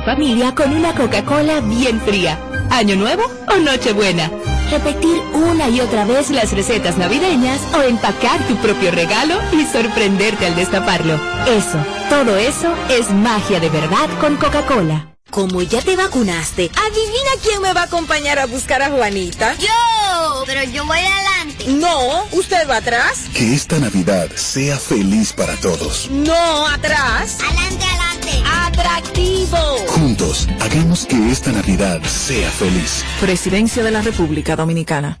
en familia con una Coca-Cola bien fría. ¿Año nuevo o Nochebuena? Repetir una y otra vez las recetas navideñas o empacar tu propio regalo y sorprenderte al destaparlo. Eso, todo eso es magia de verdad con Coca-Cola. Como ya te vacunaste, adivina quién me va a acompañar a buscar a Juanita. Yo, pero yo voy adelante. No, usted va atrás. Que esta Navidad sea feliz para todos. No, atrás. Adelante, adelante. Atractivo. Juntos, hagamos que esta Navidad sea feliz. Presidencia de la República Dominicana.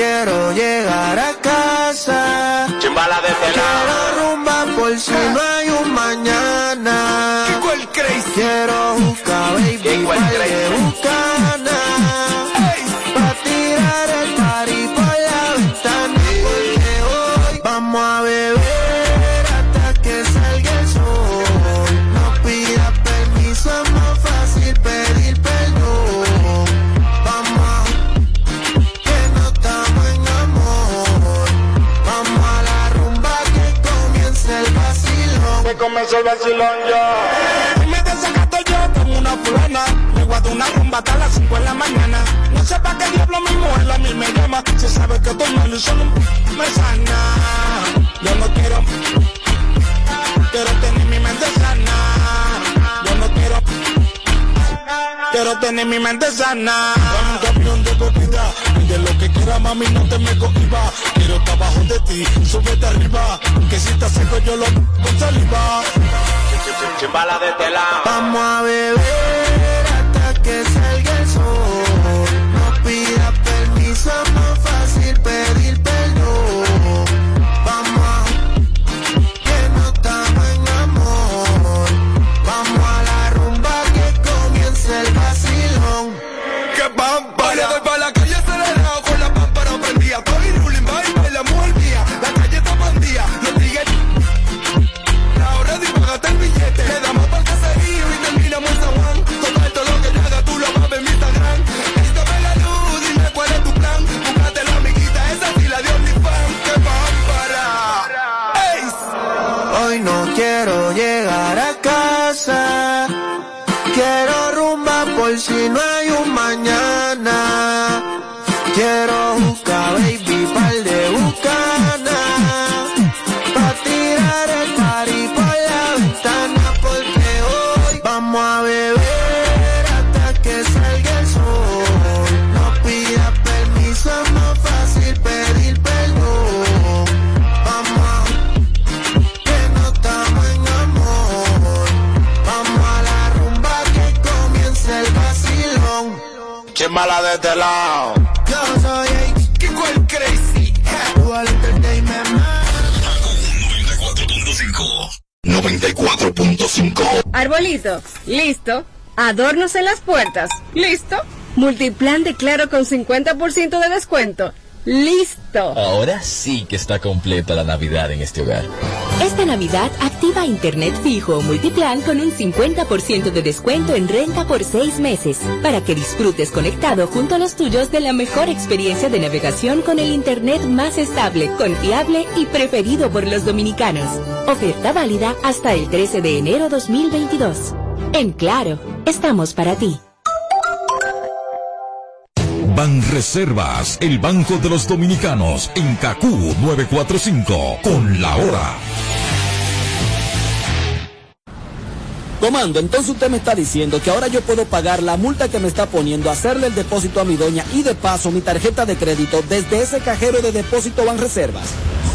Quiero llegar a casa. Chimbala de Quiero rumba por si no hay un mañana. Quiero buscar baby, ¿Cuál ya. Hoy me desacato yo con una fulana. Me guardo una rumba hasta las 5 de la mañana. No sé pa' qué diablo mi mujer a mí me llama. Se sabe que estoy mal y solo me sana. Yo no quiero, quiero tener mi mente sana. Yo no quiero, quiero tener mi mente sana. Dame un camión de y de lo que quiera mami no te me cohiba. Quiero estar abajo de ti, súbete arriba. Que si estás seco yo lo con saliva. Chimbala de tela. Vamos a beber Chimbala de este lado. Yo soy ¿Qué cuál crazy? Dual Entertainment Man. 94.5. Arbolito, listo. Adornos en las puertas, listo. Multiplan de Claro con 50% de descuento, listo. Ahora sí que está completa la Navidad en este hogar. Esta Navidad activa Internet fijo o multiplan con un 50% de descuento en renta por seis meses para que disfrutes conectado junto a los tuyos de la mejor experiencia de navegación con el Internet más estable, confiable y preferido por los dominicanos. Oferta válida hasta el 13 de enero 2022. En Claro, estamos para ti. Ban Reservas, el Banco de los Dominicanos, en CACU 945, con la hora. Comando, entonces usted me está diciendo que ahora yo puedo pagar la multa que me está poniendo, hacerle el depósito a mi doña y de paso mi tarjeta de crédito desde ese cajero de depósito Banreservas.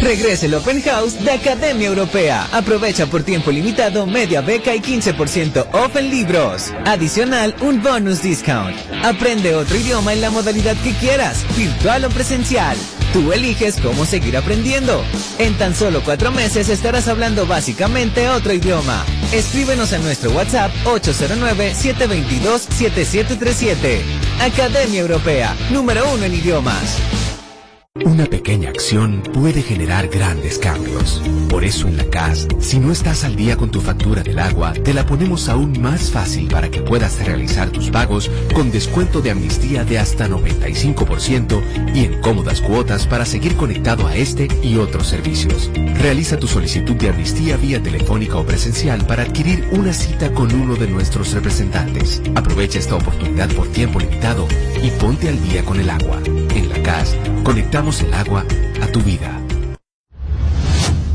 Regrese el Open House de Academia Europea. Aprovecha por tiempo limitado media beca y 15% off en libros. Adicional, un bonus discount. Aprende otro idioma en la modalidad que quieras, virtual o presencial. Tú eliges cómo seguir aprendiendo. En tan solo cuatro meses estarás hablando básicamente otro idioma. Escríbenos a nuestro WhatsApp 809-722-7737. Academia Europea, número uno en idiomas. Una pequeña acción puede generar grandes cambios. Por eso en la CAS, si no estás al día con tu factura del agua, te la ponemos aún más fácil para que puedas realizar tus pagos con descuento de amnistía de hasta 95% y en cómodas cuotas para seguir conectado a este y otros servicios. Realiza tu solicitud de amnistía vía telefónica o presencial para adquirir una cita con uno de nuestros representantes. Aprovecha esta oportunidad por tiempo limitado y ponte al día con el agua. Conectamos el agua a tu vida.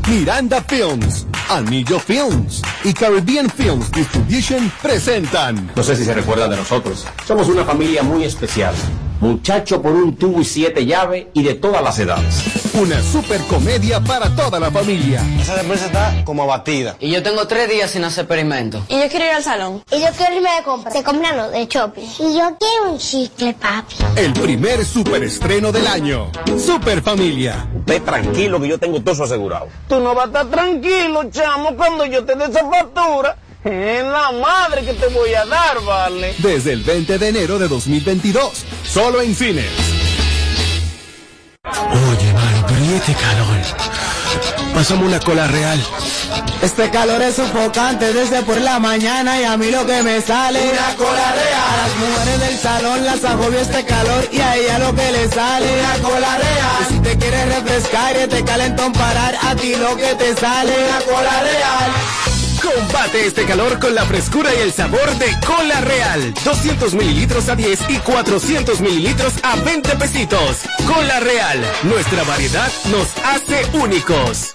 Miranda Films, Anillo Films y Caribbean Films Distribution presentan. No sé si se recuerdan de nosotros. Somos una familia muy especial. Muchacho por un tubo y siete llaves y de todas las edades. Una super comedia para toda la familia. Esa despensa está como abatida. Y yo tengo tres días sin hacer experimento. Y yo quiero ir al salón. Y yo quiero irme de compra. Se compran los de shopping. Y yo quiero un chicle, papi. El primer superestreno del año. Super Familia. Ve tranquilo que yo tengo todo eso asegurado. Tú no vas a estar tranquilo, chamo, cuando yo te dé esa factura. En la madre que te voy a dar, vale. Desde el 20 de enero de 2022. Solo en cines. Oye, mano, pero ¿y este calor? Pasamos una cola real. Este calor es sofocante desde por la mañana y a mí lo que me sale una cola real. A las mujeres del salón las agobia este calor y a ella lo que le sale una cola real. Y si te quieres refrescar y te calentón parar, a ti lo que te sale una cola real. Combate este calor con la frescura y el sabor de Cola Real. 200 mililitros a 10 y 400 mililitros a 20 pesitos. Cola Real, nuestra variedad nos hace únicos.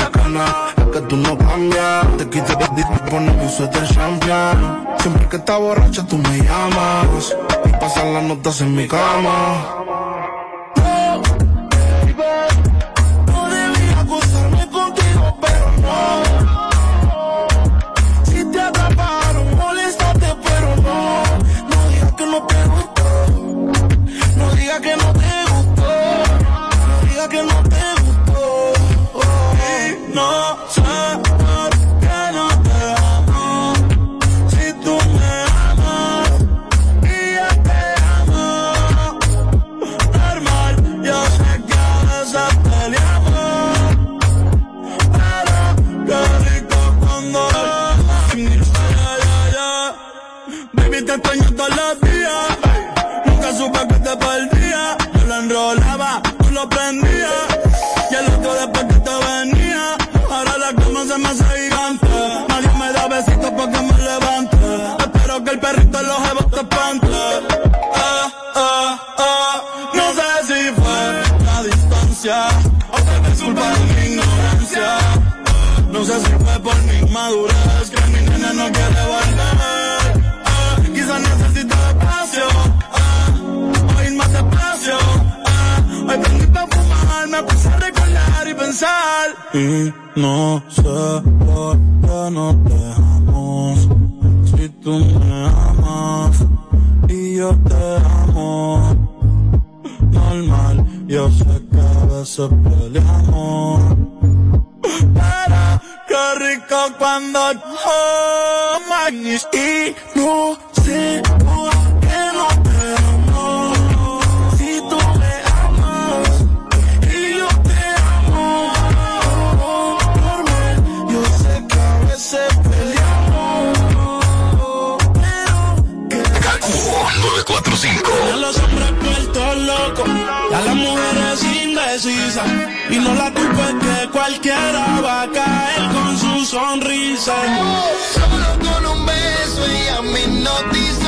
las ganas. Es que tú no cambias. Te quito el día y ponemos un suéter champion. Siempre que estás borracha, tú me llamas. Y pasan las notas en mi cama. No sé por qué nos dejamos. Si tú me amas y yo te amo. Normal, yo sé que a veces peleamos. Pero qué rico cuando oh, manis y no Y no la culpa es que cualquiera va a caer con su sonrisa. Solo con un beso y a mi noticia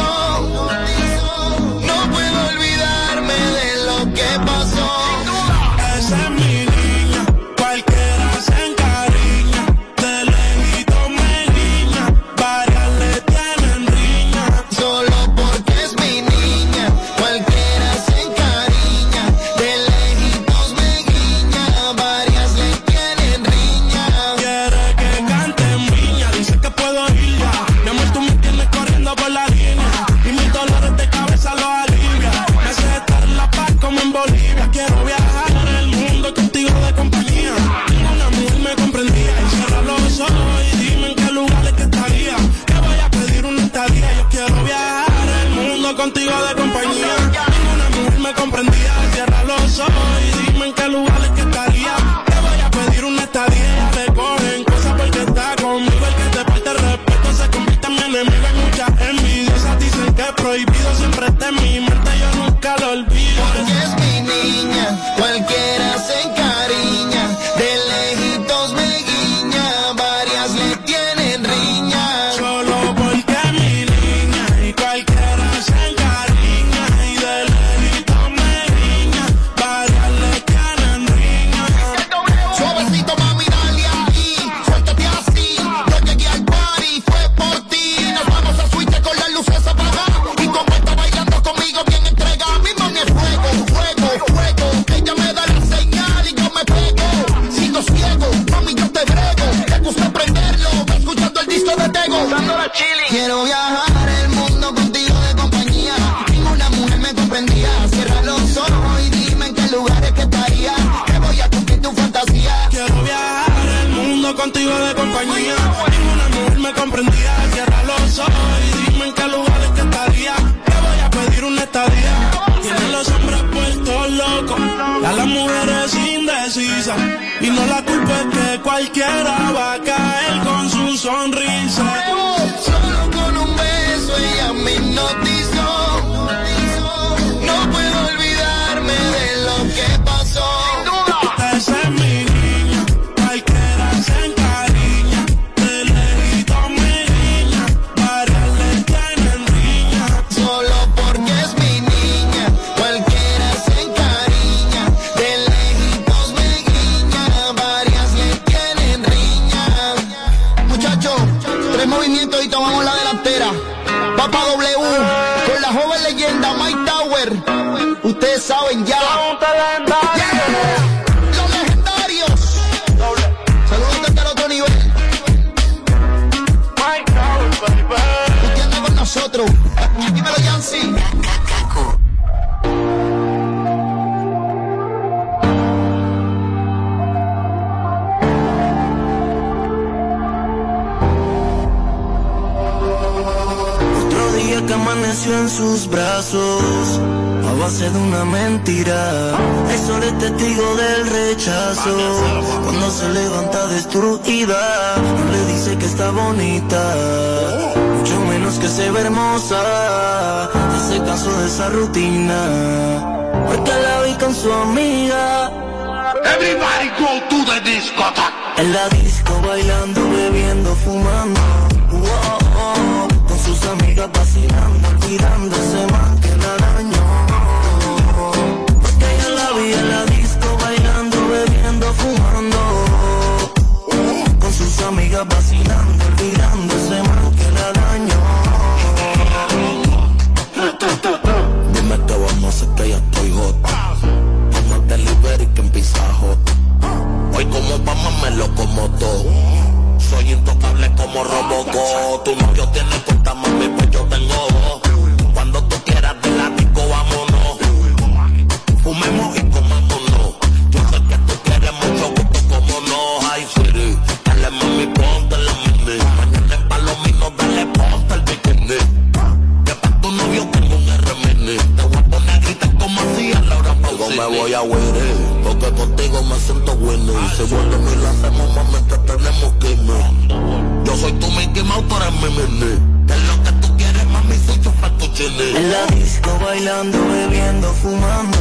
contigo me siento bueno. Y si vos me la hacemos, mami, te tenemos que me. Yo soy tu Mickey Mouse, tú eres mi mini. Que es lo que tú quieres, mami, soy tu fatuchini. En la disco bailando, bebiendo, fumando.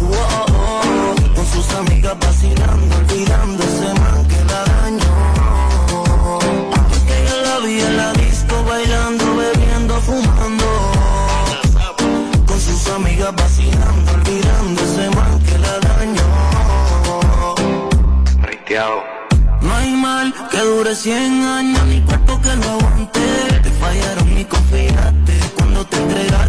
Oh, oh, oh. Con sus amigas vacilando, olvidando ese man que la dañó. Porque yo la vi en la disco bailando, bebiendo, fumando. Con sus amigas vacilando, olvidando ese man No hay mal que dure 100 años, ni cuerpo que lo aguante. Te fallaron y confiaste cuando te entregaste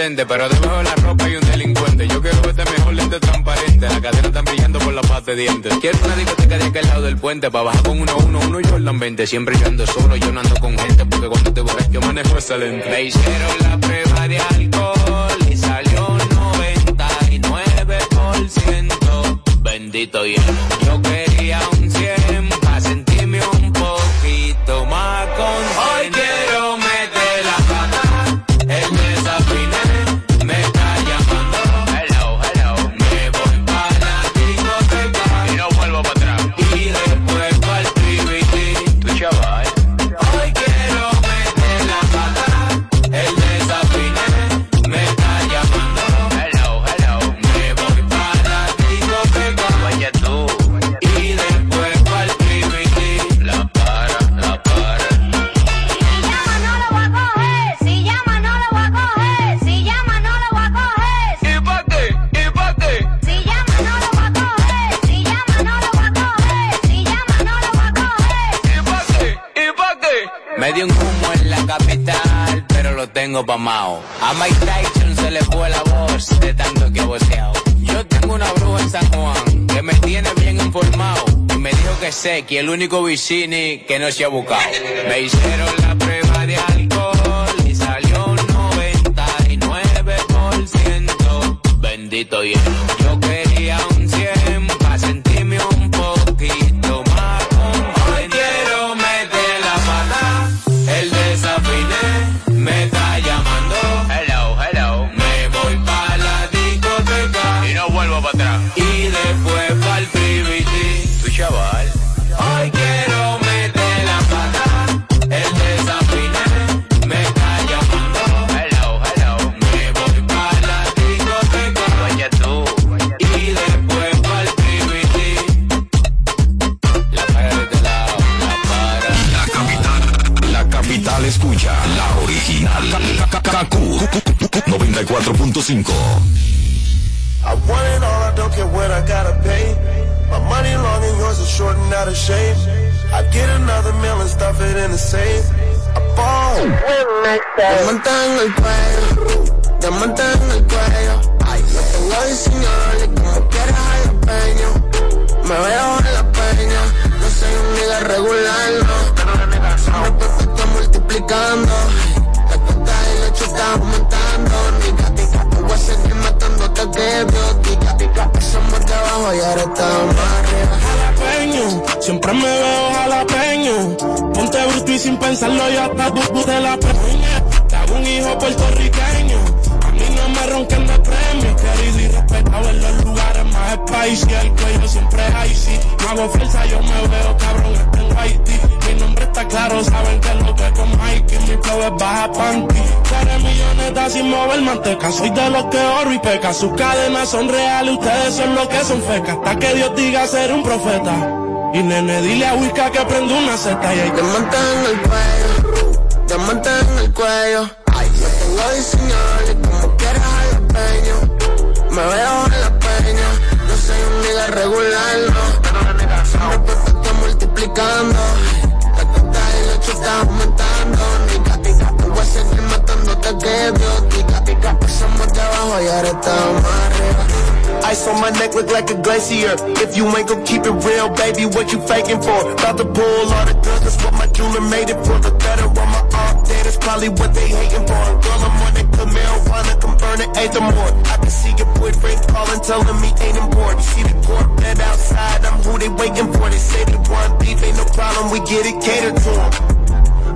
pero debajo de la ropa hay un delincuente. Yo quiero verte mejor lente transparente. La cadena están brillando por la paz de dientes. Quiero una discoteca de aquel lado del puente. Pa' bajar A Mike Tyson se le fue la voz de tanto que voceado. Yo tengo una bruja en San Juan que me tiene bien informado. Y me dijo que sé que el único vicini que no se ha buscado. Me hicieron la prueba de alcohol y salió 99%. Bendito hielo. En el cuello, Yo me veo cabrón, en Haití. Mi nombre está claro, saben que lo que con Mikey, mi flow es baja panty. Cara milloneta sin mover manteca, soy de los que oro y peca. Sus cadenas son reales, ustedes son los que son fecas. Hasta que Dios diga ser un profeta. Y nene, dile a Wicca que prende una seta y hay que Diamante en el cuello, diamante en el cuello. Ay, yo tengo diseñador y como quieras jalapeño. Me veo multiplicando. La cuenta aumentando, nigga. Te voy a seguir matando tica, tica. De abajo y ahora estamos arriba. Ice on my neck look like a glacier. If you ain't gon' keep it real, baby, what you faking for? About to pull all the guns, that's what my jeweler made it for. The better on my arm, day, that's probably what they hating for. Girl, I'm on that come burn it, more. I your boyfriend calling, telling me ain't important. See the court bed outside, I'm who they waiting for. They say they want beef, ain't no problem, we get it catered to 'em.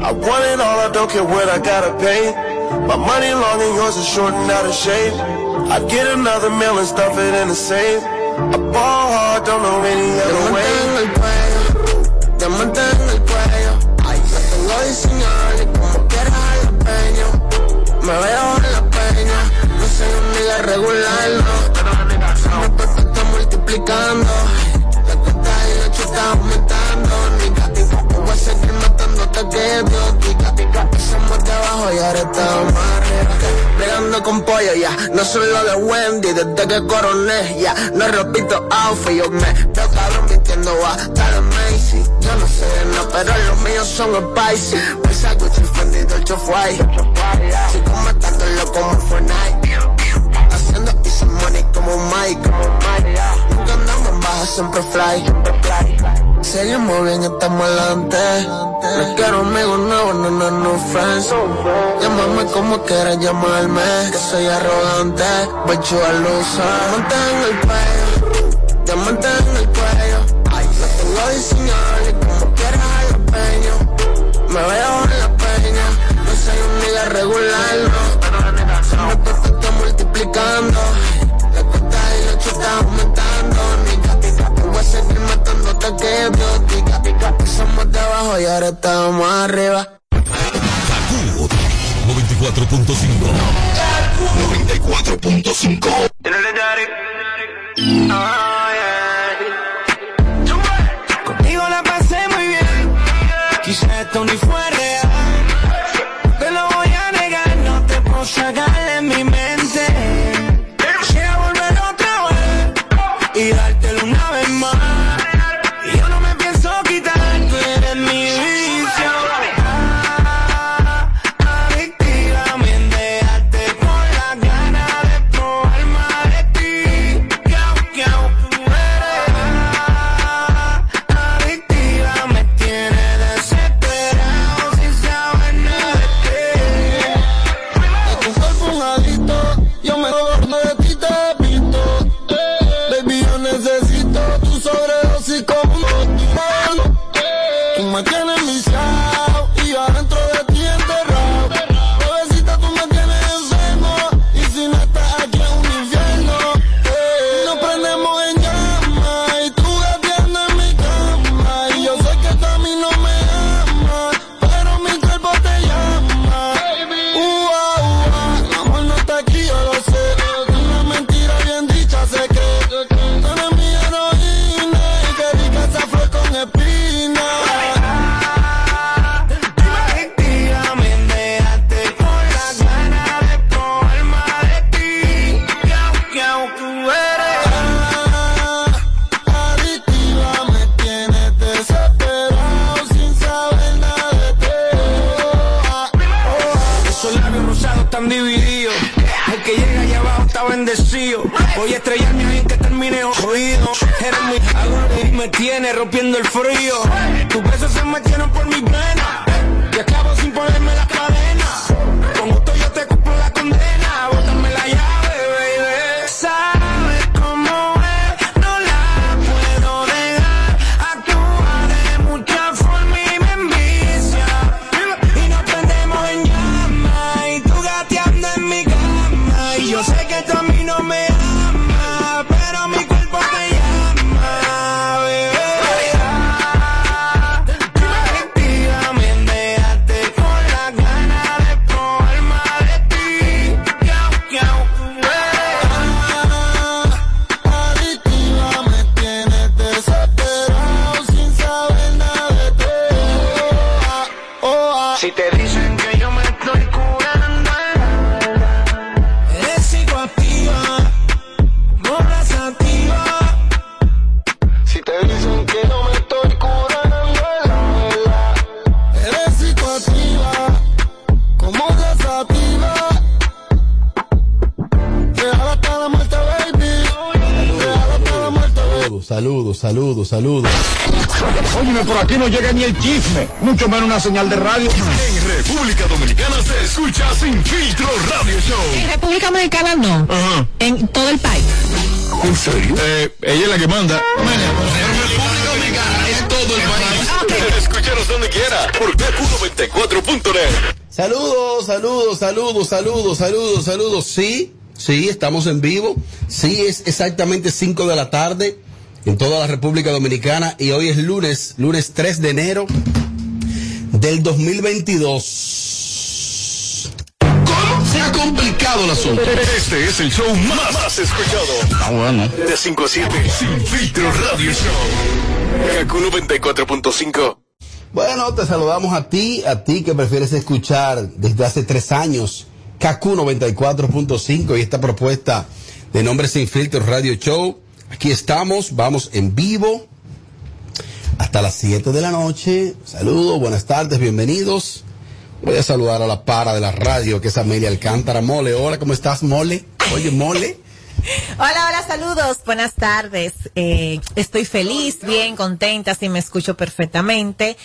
I want it all, I don't care what I gotta pay. My money long and yours is short and out of shape. I get another meal and stuff it in the safe. I ball hard, don't know any other way. Bregando con pollo, ya. No soy lo de Wendy, desde que coroné, ya. No repito outfit, yo me veo cabrón vistiendo a tal Macy. Yo no sé de nada, pero los míos son spicy. Pues algo Fendi, Dolce Fly. Sigo matándolo como Fortnite. Haciendo easy money como Mike. Nunca andamos en baja, siempre fly. Seguimos bien, estamos adelante. No quiero amigos nuevos, no, no, no friends. Llámame como quieras llamarme, que soy arrogante. You a loser. Diamante en el cuello, diamante en el cuello. Lo tengo diseñado y como quieras jalapeño. Me veo en la peña, no soy un nigga regular, no. Siempre te estoy multiplicando. La cuenta y la chuta que yo diga. Empezamos de abajo y ahora estamos arriba. 94.5. 94.5. tiene rompiendo el frío. Tus besos se metieron por mis venas. Saludos. Óyeme, por aquí no llega ni el chisme, mucho menos una señal de radio. En República Dominicana se escucha Sin Filtro Radio Show. En República Dominicana no. En todo el país. ¿En serio? Eh, ella es la que manda. República Dominicana es todo el país. Escúchanos donde quiera por Kaku94.net. Saludos, saludos, saludos, saludos, saludos, saludos. Sí, sí, estamos en vivo. Sí, es exactamente 5 de la tarde en toda la República Dominicana y hoy es lunes, lunes 3 de enero del 2022. ¿Cómo se ha complicado el asunto? Este es el show más, más escuchado. Ah, bueno. De 5 a 7. Sin Filtro Radio Show. Kaku94.5. Bueno, te saludamos a ti, a ti que prefieres escuchar desde hace tres años KQ 94.5 y esta propuesta de Nombre Sin Filtro Radio Show. Aquí estamos, vamos en vivo. hasta las 7 de la noche. Saludos, buenas tardes, bienvenidos. Voy a saludar a la para de la radio, que es Amelia Alcántara. Mole, hola, ¿cómo estás, Mole? Oye, Mole. Hola, hola, saludos, buenas tardes. Eh, estoy feliz, bien, contenta, si me escucho perfectamente.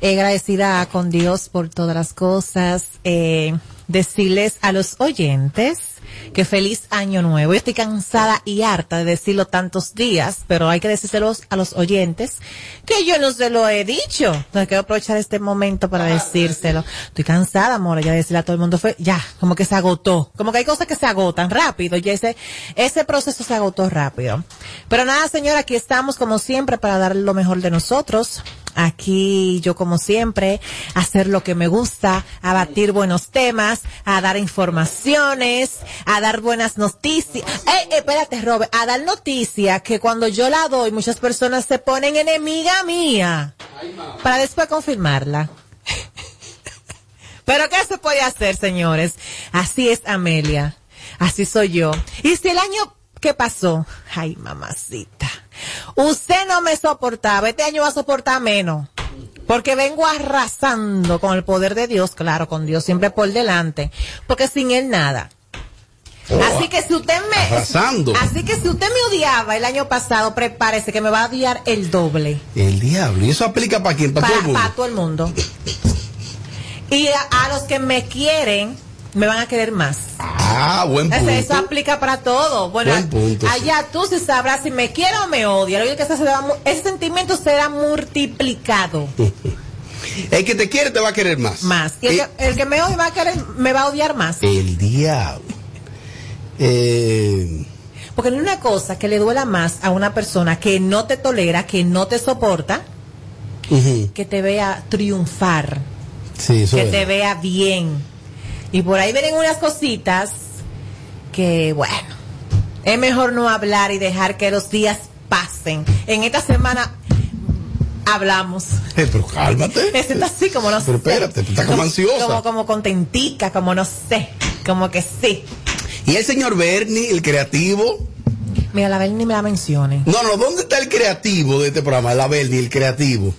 Agradecida con Dios por todas las cosas. Eh, decirles a los oyentes que feliz año nuevo. Yo estoy cansada y harta de decirlo tantos días, pero hay que decírselos a los oyentes que yo no se lo he dicho. Entonces quiero aprovechar este momento para decírselo. Estoy cansada, amor, ya de decirle a todo el mundo fue, ya, como que se agotó. Como que hay cosas que se agotan rápido y ese, ese proceso se agotó rápido. Pero nada, señora, aquí estamos como siempre para dar lo mejor de nosotros. Aquí yo como siempre, hacer lo que me gusta, a batir buenos temas, a dar informaciones, a dar buenas noticias. Eh, eh, espérate, Robert, a dar noticias que cuando yo la doy muchas personas se ponen enemiga mía para después confirmarla. Pero ¿qué se puede hacer, señores? Así es Amelia. Así soy yo. Y si el año que pasó, ay mamacita, usted no me soportaba, este año va a soportar menos. Porque vengo arrasando con el poder de Dios, claro, con Dios siempre por delante. Porque sin Él nada. Así que si usted me... Arrasando. Así que si usted me odiaba el año pasado, prepárese que me va a odiar el doble. El diablo. ¿Y eso aplica para quién? Para todo el mundo. Para todo el mundo. Y a, a los que me quieren, me van a querer más. Ah, buen punto. Eso aplica para todo. Bueno, Buen punto, sí. allá tú sí sabrás si me quiere o me odia. Lo único que se ese sentimiento será multiplicado. El que te quiere te va a querer más. Más. Y el, Eh, que, el que me odia va a querer, me va a odiar más. El diablo. Eh, Porque no hay una cosa que le duela más a una persona que no te tolera, que no te soporta, que te vea triunfar, Sí, eso que es. te vea bien. Y por ahí vienen unas cositas que, bueno, es mejor no hablar y dejar que los días pasen. En esta semana hablamos. Eh, pero cálmate. Está así como no Pero sé. espérate, tú estás como ansiosa. Como, como contentica, como no sé. Como que sí. Y el señor Bernie, el creativo. Mira, la Bernie me la mencione. No, no, ¿dónde está el creativo de este programa? La Bernie, el creativo.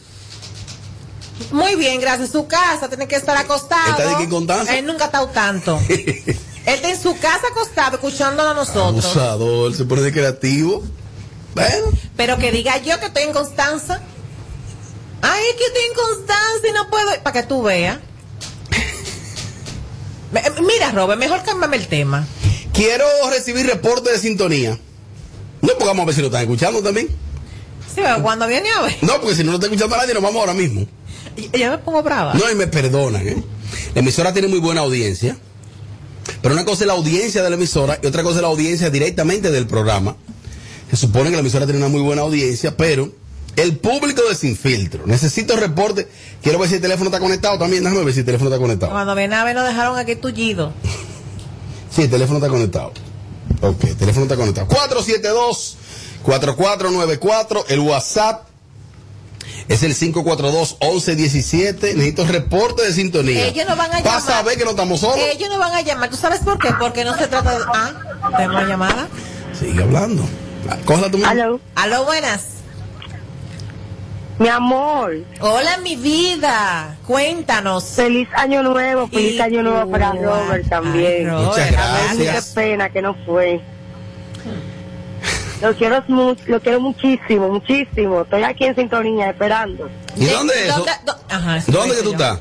Muy bien, gracias. Su casa tiene que estar acostado. ¿Está de? Él nunca ha estado tanto. Él está en su casa acostado escuchándonos a nosotros. Abusador, se pone creativo. Bueno, Pero que diga yo que estoy en Constanza. Ay, es que estoy en Constanza y no puedo. Para que tú veas. Me- Mira, Robert, mejor cámbiame el tema. quiero recibir reporte de sintonía. No, porque vamos a ver si lo están escuchando también. Sí, pero cuando viene a ver. No, porque si no lo está escuchando nadie, nos vamos ahora mismo. Ya me pongo brava. No, y me perdonan, ¿eh? La emisora tiene muy buena audiencia. Pero una cosa es la audiencia de la emisora y otra cosa es la audiencia directamente del programa. Se supone que la emisora tiene una muy buena audiencia, pero el público de Sin Filtro. Necesito reporte. Quiero ver si el teléfono está conectado también. Déjame ver si el teléfono está conectado. Cuando viene a ver nos dejaron aquí tullido. Sí, el teléfono está conectado. Ok, el teléfono está conectado. 472-4494. El WhatsApp es el 542-1117. Necesito reporte de sintonía. Ellos no van a llamar. saber que no estamos solos. Ellos no van a llamar. ¿Tú sabes por qué? Porque no se trata de. Ah, tenemos una llamada. Sigue hablando. Cógela tú mismo. Aló. Aló, buenas. Mi amor. Hola, mi vida. Cuéntanos. Feliz año nuevo, feliz año nuevo para. Robert también. Ay, Robert, Muchas Ay, qué gracias. pena que no fue. Lo quiero, mu- lo quiero muchísimo, muchísimo. Estoy aquí en sintonía esperando. ¿Y dónde es eso? ¿Dónde, do- Ajá, eso ¿Dónde que tú estás?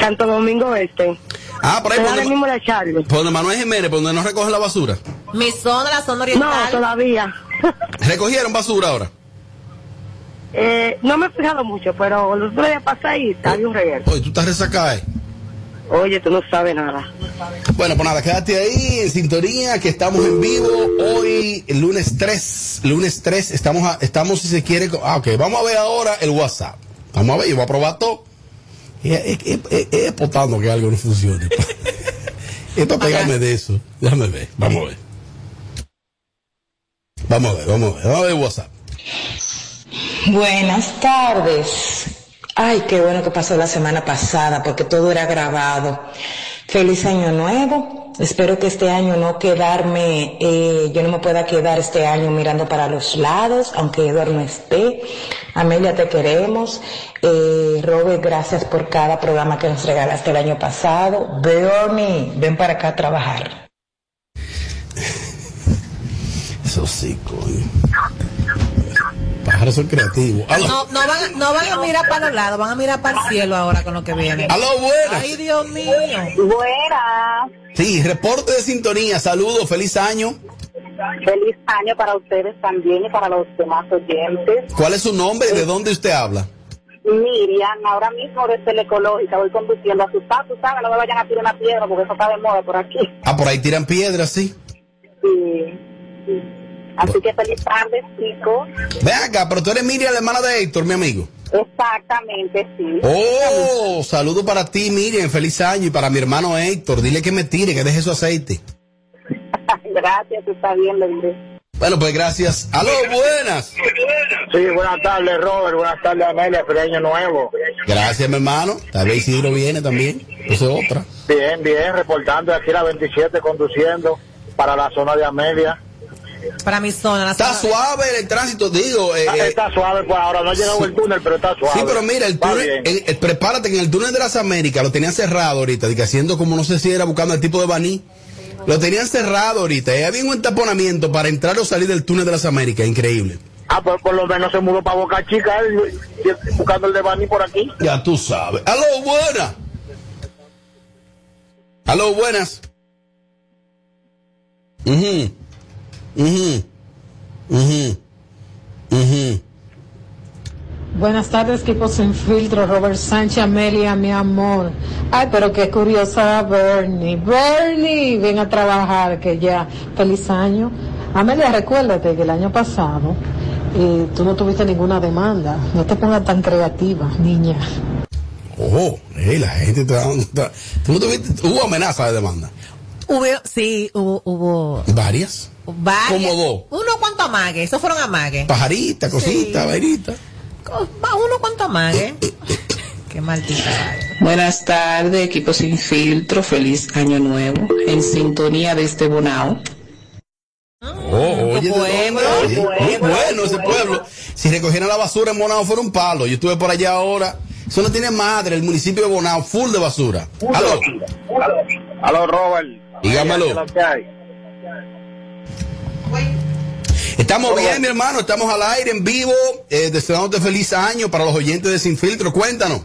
Santo Domingo Este. Ah, por ahí, por donde, mismo Charlie. por donde Manuel Jiménez, por donde no recoge la basura. Mi zona, la zona No, oriental. todavía. ¿Recogieron basura ahora? Eh, no me he fijado mucho, pero los otros días pasé ahí, había un reguero. Oye, tú estás resacada. eh. Oye, tú no sabes nada. Bueno, pues nada, quédate ahí en sintonía, que estamos en vivo hoy, el lunes 3. Lunes 3, estamos, a- estamos si se quiere. Ah, ok, vamos a ver ahora el WhatsApp. Vamos a ver, yo voy a probar todo. Es, es, es- es- es potando que algo no funcione. es para pegarme de eso. Déjame ver, vamos a ver. Vamos a ver, vamos a ver, vamos a ver el WhatsApp. Buenas tardes. Ay, qué bueno que pasó la semana pasada, porque todo era grabado. Feliz año nuevo. Espero que este año no quedarme, eh, yo no me pueda quedar este año mirando para los lados, aunque Eduardo no esté. Amelia, te queremos. Eh, Robert, gracias por cada programa que nos regalaste el año pasado. Bernie, ven para acá a trabajar. Eso sí, coño. Pájaros son creativos. Aló. No, no, van, no van a mirar para los lados, van a mirar para el cielo ahora con lo que viene. Aló, buenas. Ay, Dios mío. Buenas. Sí, reporte de sintonía. Saludos, feliz año. Feliz año para ustedes también y para los demás oyentes. ¿Cuál es su nombre y de dónde usted habla? Miriam, ahora mismo desde la ecológica voy conduciendo a sus pasos, ¿sabes? No me vayan a tirar una piedra porque eso está de moda por aquí. Ah, por ahí tiran piedras, sí. Sí. sí. Así que feliz tarde, chicos. Ven acá, pero tú eres Miriam, la hermana de Héctor, mi amigo. Exactamente, sí. Oh, saludo para ti, Miriam, feliz año. Y para mi hermano Héctor, dile que me tire, que deje su aceite. Gracias, está bien, diré. Bueno, pues gracias. Aló, buenas. Sí, buenas tardes, Robert. Buenas tardes, Amelia. Feliz año nuevo. Gracias, mi hermano. Tal vez Isidro viene también. Esa es otra. Bien, bien. Reportando aquí la 27, conduciendo para la zona de Amelia. Para mi zona. La Está suave el tránsito, digo. eh, eh, está suave, pues ahora no ha llegado el túnel, pero está suave. Sí, pero mira, el túnel, bien. el- el- prepárate que en el túnel de las Américas lo tenían cerrado ahorita, que haciendo como no sé si era buscando el tipo de baní. Lo tenían cerrado ahorita. Y había un entaponamiento para entrar o salir del túnel de las Américas, increíble. Ah, pues por lo menos se mudó para Boca Chica, él, buscando el de Bani por aquí. Ya tú sabes. Aló, buenas. Aló, buenas. Mhm. Mhm. Mhm. Buenas tardes, equipo sin filtro, Robert Sánchez, Amelia, mi amor. Ay, pero qué curiosa Bernie. Bernie, ven a trabajar, que ya, feliz año. Amelia, recuérdate que el año pasado eh, tú no tuviste ninguna demanda. No te pongas tan creativa, niña. Oh, eh, la gente está dando. está- ¿Tú no tuviste? Hubo amenaza de demanda. Hubo, sí, hubo, hubo Varias. varias. Como dos. Uno cuanto amague, esos fueron amague. Pajarita, cosita, Sí. vainita. Uno cuanto amague. Qué maldita. Buenas tardes, equipo sin filtro. Feliz año nuevo. En sintonía de este Bonao. Oh, oye, ¿de dónde? Oye, muy bueno ese pueblo. Si recogieran la basura en Bonao fuera un palo. Yo estuve por allá ahora. Eso no tiene madre, el municipio de Bonao, full de basura. Aló. Aló, Robert. Dígamelo. ¿Qué? Estamos bien, mi hermano. Estamos al aire, en vivo. Eh, deseándote feliz año para los oyentes de Sin Filtro. Cuéntanos.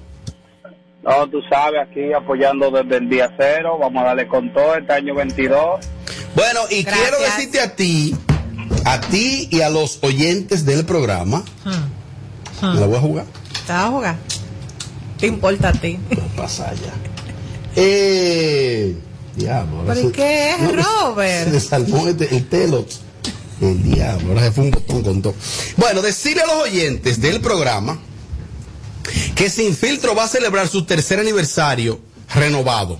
No, tú sabes, aquí apoyando desde el día cero. Vamos a darle con todo este año 22. Bueno, y quiero decirte a ti, a ti y a los oyentes del programa. Hmm. ¿Me la voy a jugar? ¿Te vas a jugar? ¿Te importa a ti? Pasa allá. Eh. Diablo. ¿Pero qué es, Robert? Se desarmó este- el telo. El diablo, ahora se fue un botón con todo. Bueno, decirle a los oyentes del programa que Sin Filtro va a celebrar su tercer aniversario renovado.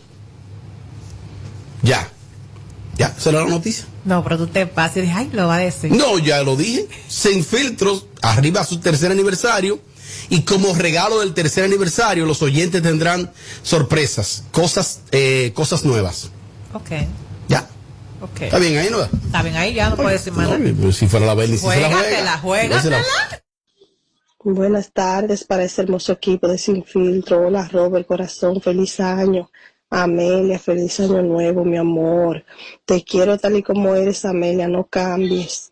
Ya. Ya, esa era la noticia. No, pero tú te pasas y dices, ay, lo va a decir. No, ya lo dije. Sin filtros, arriba su tercer aniversario. Y como regalo del tercer aniversario, los oyentes tendrán sorpresas, cosas, eh, cosas nuevas. Ok, Ya. ok. Está bien ahí, ¿no? Está bien, ahí ya no puedes decir No, nada. pues si fuera la Bernie, si se la juega. juégatela. Buenas tardes para este hermoso equipo de Sin Filtro. Hola Robert, corazón, feliz año. Amelia, feliz año nuevo, mi amor. Te quiero tal y como eres, Amelia, no cambies.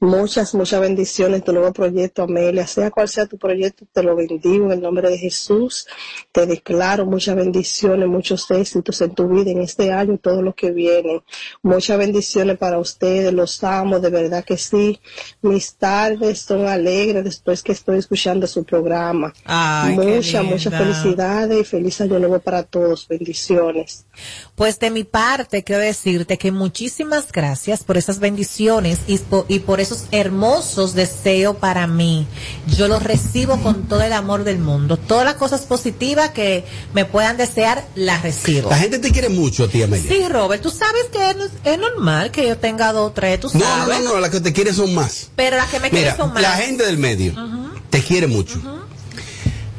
Muchas, muchas bendiciones en tu nuevo proyecto, Amelia. Sea cual sea tu proyecto, te lo bendigo en el nombre de Jesús. Te declaro muchas bendiciones, muchos éxitos en tu vida en este año y todo lo que viene. Muchas bendiciones para ustedes, los amo, de verdad que sí. Mis tardes son alegres después que estoy escuchando su programa. Muchas, muchas felicidades y feliz año nuevo para todos. Bendiciones. Pues de mi parte quiero decirte que muchísimas gracias por esas bendiciones y por, y por esos hermosos deseos para mí. Yo los recibo con todo el amor del mundo. Todas las cosas positivas que me puedan desear, las recibo. La gente te quiere mucho a ti, Amelia. Sí, Robert, tú sabes que es, es normal que yo tenga dos o tres, tú No, sabes. no, no, las que te quieren son más. Pero las que me quieren son más. la gente del medio te quiere mucho.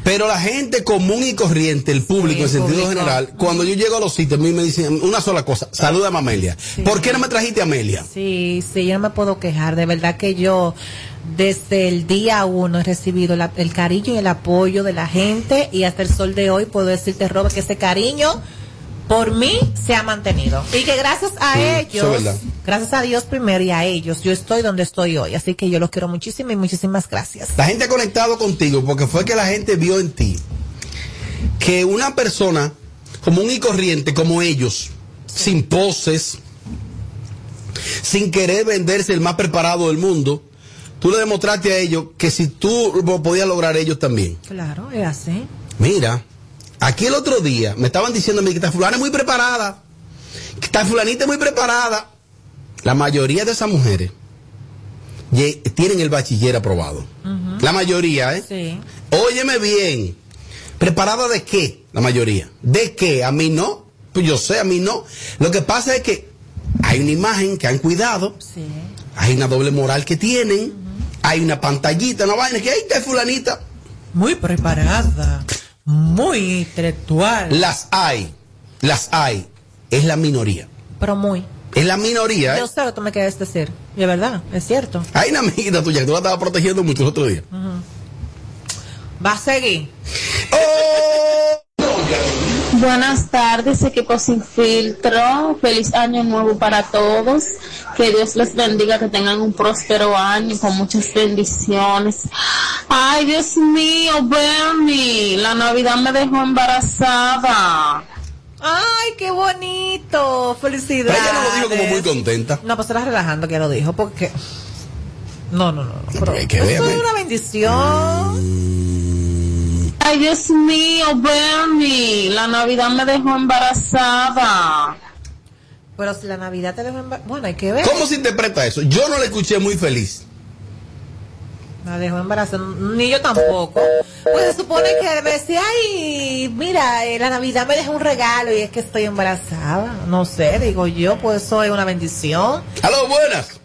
Pero la gente común y corriente, el público en sentido público. general, cuando yo llego a los sitios, a mí me dicen una sola cosa, saluda a Amelia. ¿Por qué no me trajiste a Amelia? Sí, sí, yo no me puedo quejar. De verdad que yo desde el día uno he recibido la- el cariño y el apoyo de la gente y hasta el sol de hoy puedo decirte, Robert, que ese cariño por mí se ha mantenido. Y que gracias a Sí, ellos, gracias a Dios primero y a ellos, yo estoy donde estoy hoy. Así que yo los quiero muchísimo y muchísimas gracias. La gente ha conectado contigo porque fue que la gente vio en ti que una persona común y corriente como ellos, sin poses, sin querer venderse el más preparado del mundo, tú le demostraste a ellos que si tú lo podías lograr ellos también. Claro, es así. Mira, aquí el otro día me estaban diciendo a mí que esta fulana es muy preparada, que esta fulanita es muy preparada. La mayoría de esas mujeres tienen el bachiller aprobado. La mayoría, ¿eh? Sí. Óyeme bien. ¿Preparada de qué? La mayoría. ¿De qué? A mí no. Pues yo sé, a mí no. Lo que pasa es que hay una imagen que han cuidado. Sí. Hay una doble moral que tienen. Hay una pantallita, una vaina que hay de fulanita. Muy preparada, muy intelectual. Las hay. Las hay. Es la minoría. Pero muy. Es la minoría, ¿eh? Yo sé lo que tú me quieres decir. Y es verdad, es cierto. Hay una amiguita tuya que tú la estabas protegiendo mucho el otro día. Va a seguir. Buenas tardes, equipo sin filtro. Feliz año nuevo para todos. Que Dios les bendiga, que tengan un próspero año con muchas bendiciones. Ay, Dios mío, Bernie, la Navidad me dejó embarazada. Ay, qué bonito. Felicidades. Pero ella no lo dijo como muy contenta. No, pues se la relajando que lo dijo, porque. No, no, no. no, pero que eso es ¿eh? una bendición. Ay, Dios mío, Bernie, la Navidad me dejó embarazada. Pero si la Navidad te dejó embar- Bueno, hay que ver. ¿Cómo se interpreta eso? Yo no la escuché muy feliz. La dejó embarazada. Ni yo tampoco. Pues se supone que me decía, ay, mira, eh, la Navidad me dejó un regalo y es que estoy embarazada. No sé, digo yo, pues eso es una bendición. Aló, buenas.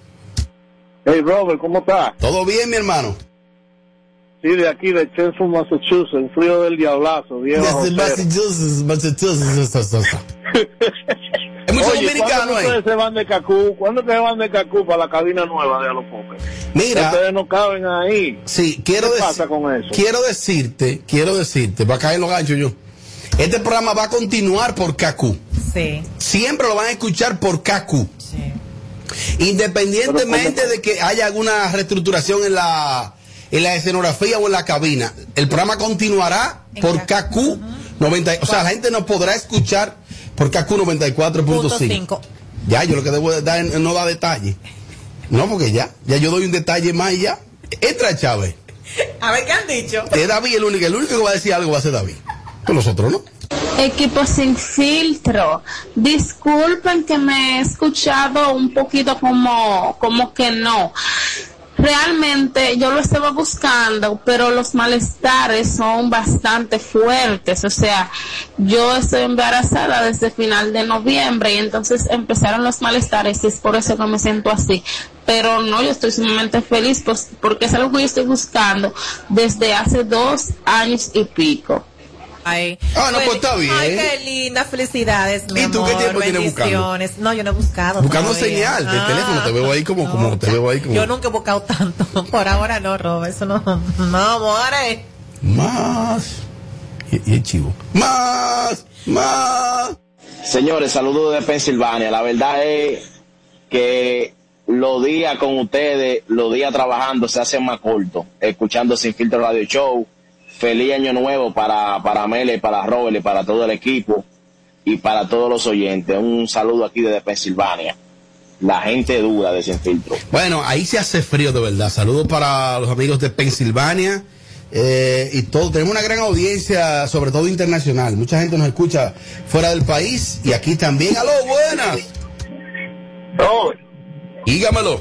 Hey Robert, ¿cómo estás? ¿Todo bien, mi hermano? Sí, de aquí, de Chenson, Massachusetts, frío del diablazo, viejo. Desde José. Massachusetts, Massachusetts. Es mucho Oye, dominicano ¿cuándo ahí. ustedes se van de Cacú? ¿Cuándo ustedes van de Cacú para la cabina nueva de Alofoque? Mira. Ustedes no caben ahí. Sí, quiero ¿Qué pasa con eso? Quiero decirte, quiero decirte, va a caer los ganchos yo. Este programa va a continuar por KQ. Sí. Siempre lo van a escuchar por KQ. Independientemente de que haya alguna reestructuración en la, en la escenografía o en la cabina, el programa continuará por KQ 90. O sea, la gente nos podrá escuchar por KQ 94.5. cinco. Ya, yo lo que debo de dar es no da detalle. No, porque ya, ya yo doy un detalle más y ya. Entra Chávez. A ver qué han dicho. Es David el único, el único que va a decir algo va a ser David. Con nosotros, ¿no? Equipo sin filtro. Disculpen que me he escuchado un poquito como, como que no. Realmente yo lo estaba buscando, pero los malestares son bastante fuertes. O sea, yo estoy embarazada desde final de noviembre y entonces empezaron los malestares y es por eso que me siento así. Pero no, yo estoy sumamente feliz pues, porque es algo que yo estoy buscando desde hace dos años y pico. Ay, Ah, no, pues está bien. Ay, qué linda, felicidades, mi ¿Y tú qué amor, tiempo tienes buscando? bendiciones. No, yo no he buscado. Buscando todavía. señal del Ah, teléfono, te veo ahí como, como te veo ahí como. Yo nunca he buscado tanto. Por ahora no, Rob, eso no. No, amores. Más. Y, y el chivo. Más, más. Señores, saludos de Pensilvania. La verdad es que los días con ustedes, los días trabajando se hacen más cortos, escuchando Sin Filtro Radio Show. Feliz año nuevo para, para Mele, para Robert y para todo el equipo y para todos los oyentes. Un saludo aquí desde Pensilvania. La gente dura de Sin Filtro. Bueno, ahí se hace frío de verdad. Saludos para los amigos de Pensilvania. eh, y todo, tenemos una gran audiencia, sobre todo internacional. Mucha gente nos escucha fuera del país y aquí también. ¡Aló, buenas! Dígamelo.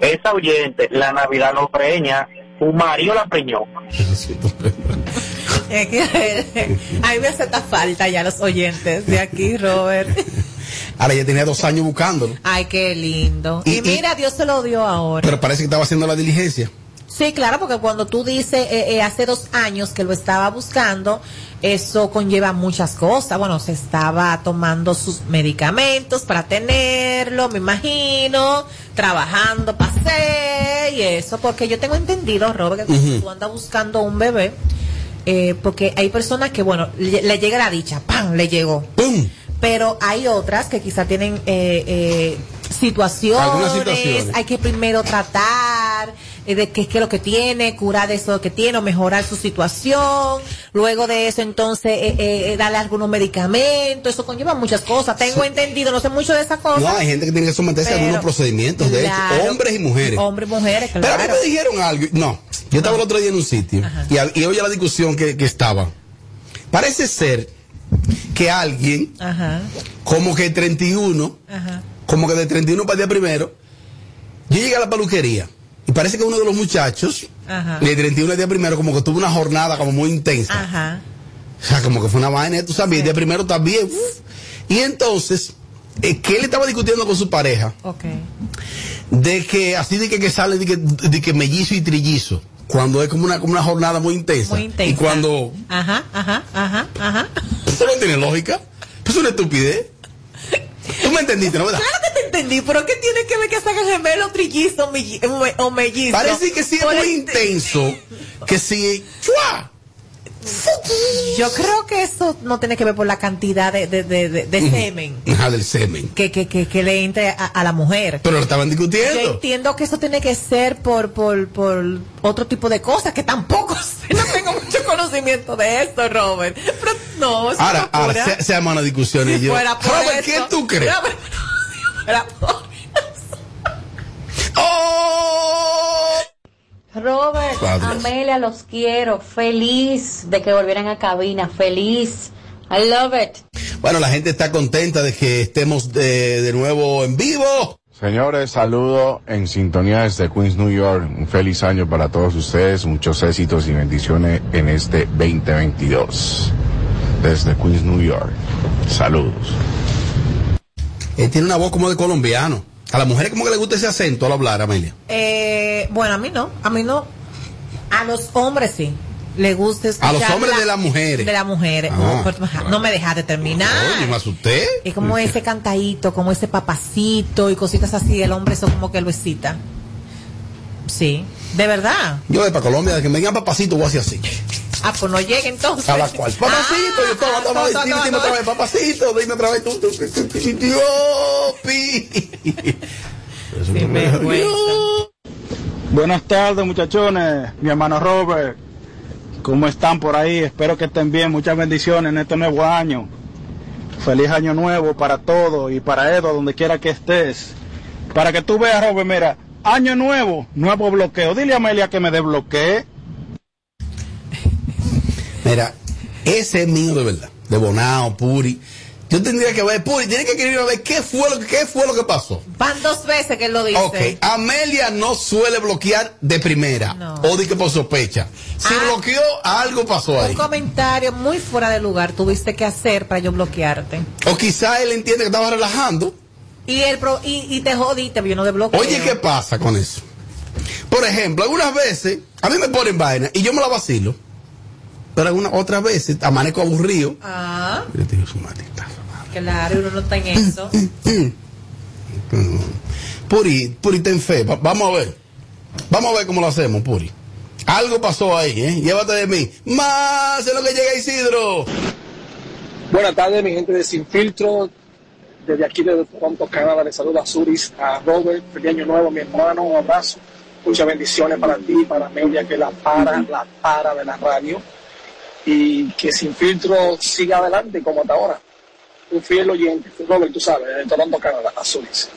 Esa oyente, la Navidad no preña, su marido la preñó. Es que a mí me hace esta falta ya los oyentes de aquí, Robert. Ahora ya tenía dos años buscándolo. Ay, qué lindo. Y- Y, mira, Dios se lo dio ahora. Pero parece que estaba haciendo la diligencia. Sí, claro, porque cuando tú dices eh, eh, hace dos años que lo estaba buscando, eso conlleva muchas cosas. Bueno, se estaba tomando sus medicamentos para tenerlo, me imagino, trabajando, pasé y eso, porque yo tengo entendido, Robert, que cuando Ujú. tú andas buscando un bebé, eh, porque hay personas que, bueno, le, le llega la dicha, ¡pam! Le llegó. Pero hay otras que quizá tienen eh, eh, situaciones, situaciones. hay que primero tratar de qué, qué es lo que tiene, curar eso que tiene o mejorar su situación. Luego de eso, entonces, eh, eh, darle algunos medicamentos. Eso conlleva muchas cosas. Tengo entendido, no sé mucho de esa cosa. No, hay gente que tiene que someterse a algunos procedimientos, de Claro. hecho, hombres y mujeres. Hombres y mujeres, Pero a mí claro. me dijeron algo. No, yo estaba el otro día en un sitio y, hab- y oye la discusión que, que estaba. Parece ser que alguien, Ajá, como que 31, ajá. como que de 31 para el día primero, yo llegué a la peluquería y parece que uno de los muchachos, Ajá. de 31 al día primero, como que tuvo una jornada como muy intensa. Ajá. O sea, como que fue una vaina, tú sabes, el día primero también. uf. Y entonces, eh, que él estaba discutiendo con su pareja Ok. de que así de que, que sale de que, de que mellizo y trillizo cuando es como una, como una jornada muy intensa. Muy intensa. Y cuando Ajá, ajá, ajá, ajá. eso no tiene lógica, pues es una estupidez. Tú me entendiste, ¿no? ¿Verdad? Claro que te entendí, pero ¿qué tiene que ver que sacan gemelo, trillizo o me- o mellizo? Parece que sí es muy el- intenso, que sí, ¡chua! Yo creo que eso no tiene que ver por la cantidad de, de, de, semen Ajá, del semen. que, que, que, que le entre a, a la mujer. Pero lo estaban Yo discutiendo. entiendo que eso tiene que ser por, por, por otro tipo de cosas que tampoco sé, no tengo mucho conocimiento de esto, Robert. Pero no, es Ahora, ahora se, se llama una discusión y yo. Robert, ¿qué tú crees? Fuera por- Robert, Padres. Amelia, los quiero. Feliz de que volvieran a cabina. Feliz. I love it. Bueno, la gente está contenta de que estemos de, de nuevo en vivo. Señores, saludo en sintonía desde Queens, New York. Un feliz año para todos ustedes, muchos éxitos y bendiciones en este 2022. Desde Queens, New York. Saludos. Él tiene una voz como de colombiano. A las mujeres como que le gusta ese acento al hablar, Amelia. Eh, bueno, a mí no, a mí no. A los hombres sí. Le gusta escuchar A los hombres la- de las mujeres. De las mujeres. Ah, Oh, pero ajá, no me dejas de terminar. Oye, me asusté. Es como ese cantadito, como ese papacito y cositas así. El hombre eso como que lo excita. Sí, de verdad. Yo voy para Colombia, de que me digan papacito, voy a hacer así. Ah, pues no llegue entonces. A la cual. Papacito, yo estaba no, dame, no, dime, no, dime no. otra vez, papacito, dime otra vez tú, tú, tú, tú, tú, Dios, pi. Buenas tardes, muchachones. Mi hermano Robert, ¿cómo están por ahí? Espero que estén bien. Muchas bendiciones en este nuevo año. Feliz año nuevo para todos y para Edo, donde quiera que estés. Para que tú veas, Robert, mira, año nuevo, nuevo bloqueo. Dile a Amelia que me desbloquee. Mira, ese es mío de verdad, de Bonao, Puri. Yo tendría que ver, Puri, tiene que escribir a ver qué fue lo, qué fue lo que pasó. Van dos veces que él lo dice. Ok, Amelia no suele bloquear de primera No. o de que por sospecha. Si Ah. bloqueó, algo pasó ahí. Un comentario muy fuera de lugar tuviste que hacer para yo bloquearte. O quizá él entiende que estaba relajando. Y, el pro, y, y te jodiste, pero yo no desbloqueo. Oye, ¿qué pasa con eso? Por ejemplo, algunas veces a mí me ponen vaina y yo me la vacilo. Pero algunas otras veces amanezco aburrido. Ah, Yo digo, su maldita. claro, uno no está en eso. Puri, Puri, ten fe. Va- vamos a ver. Vamos a ver cómo lo hacemos, Puri. Algo pasó ahí, ¿eh? Llévate de mí. Más en lo que llega Isidro. Buenas tardes, mi gente de Sin Filtro. Desde aquí de Toronto, Canadá, les saluda a Suris, a Robert. Feliz año nuevo, mi hermano. Un abrazo. Muchas bendiciones para ti, para Amelia, que la para, la para de la radio. Y que Sin Filtro siga adelante como hasta ahora. Un fiel oyente. Robert, tú sabes, de Toronto, Canadá, a Suris.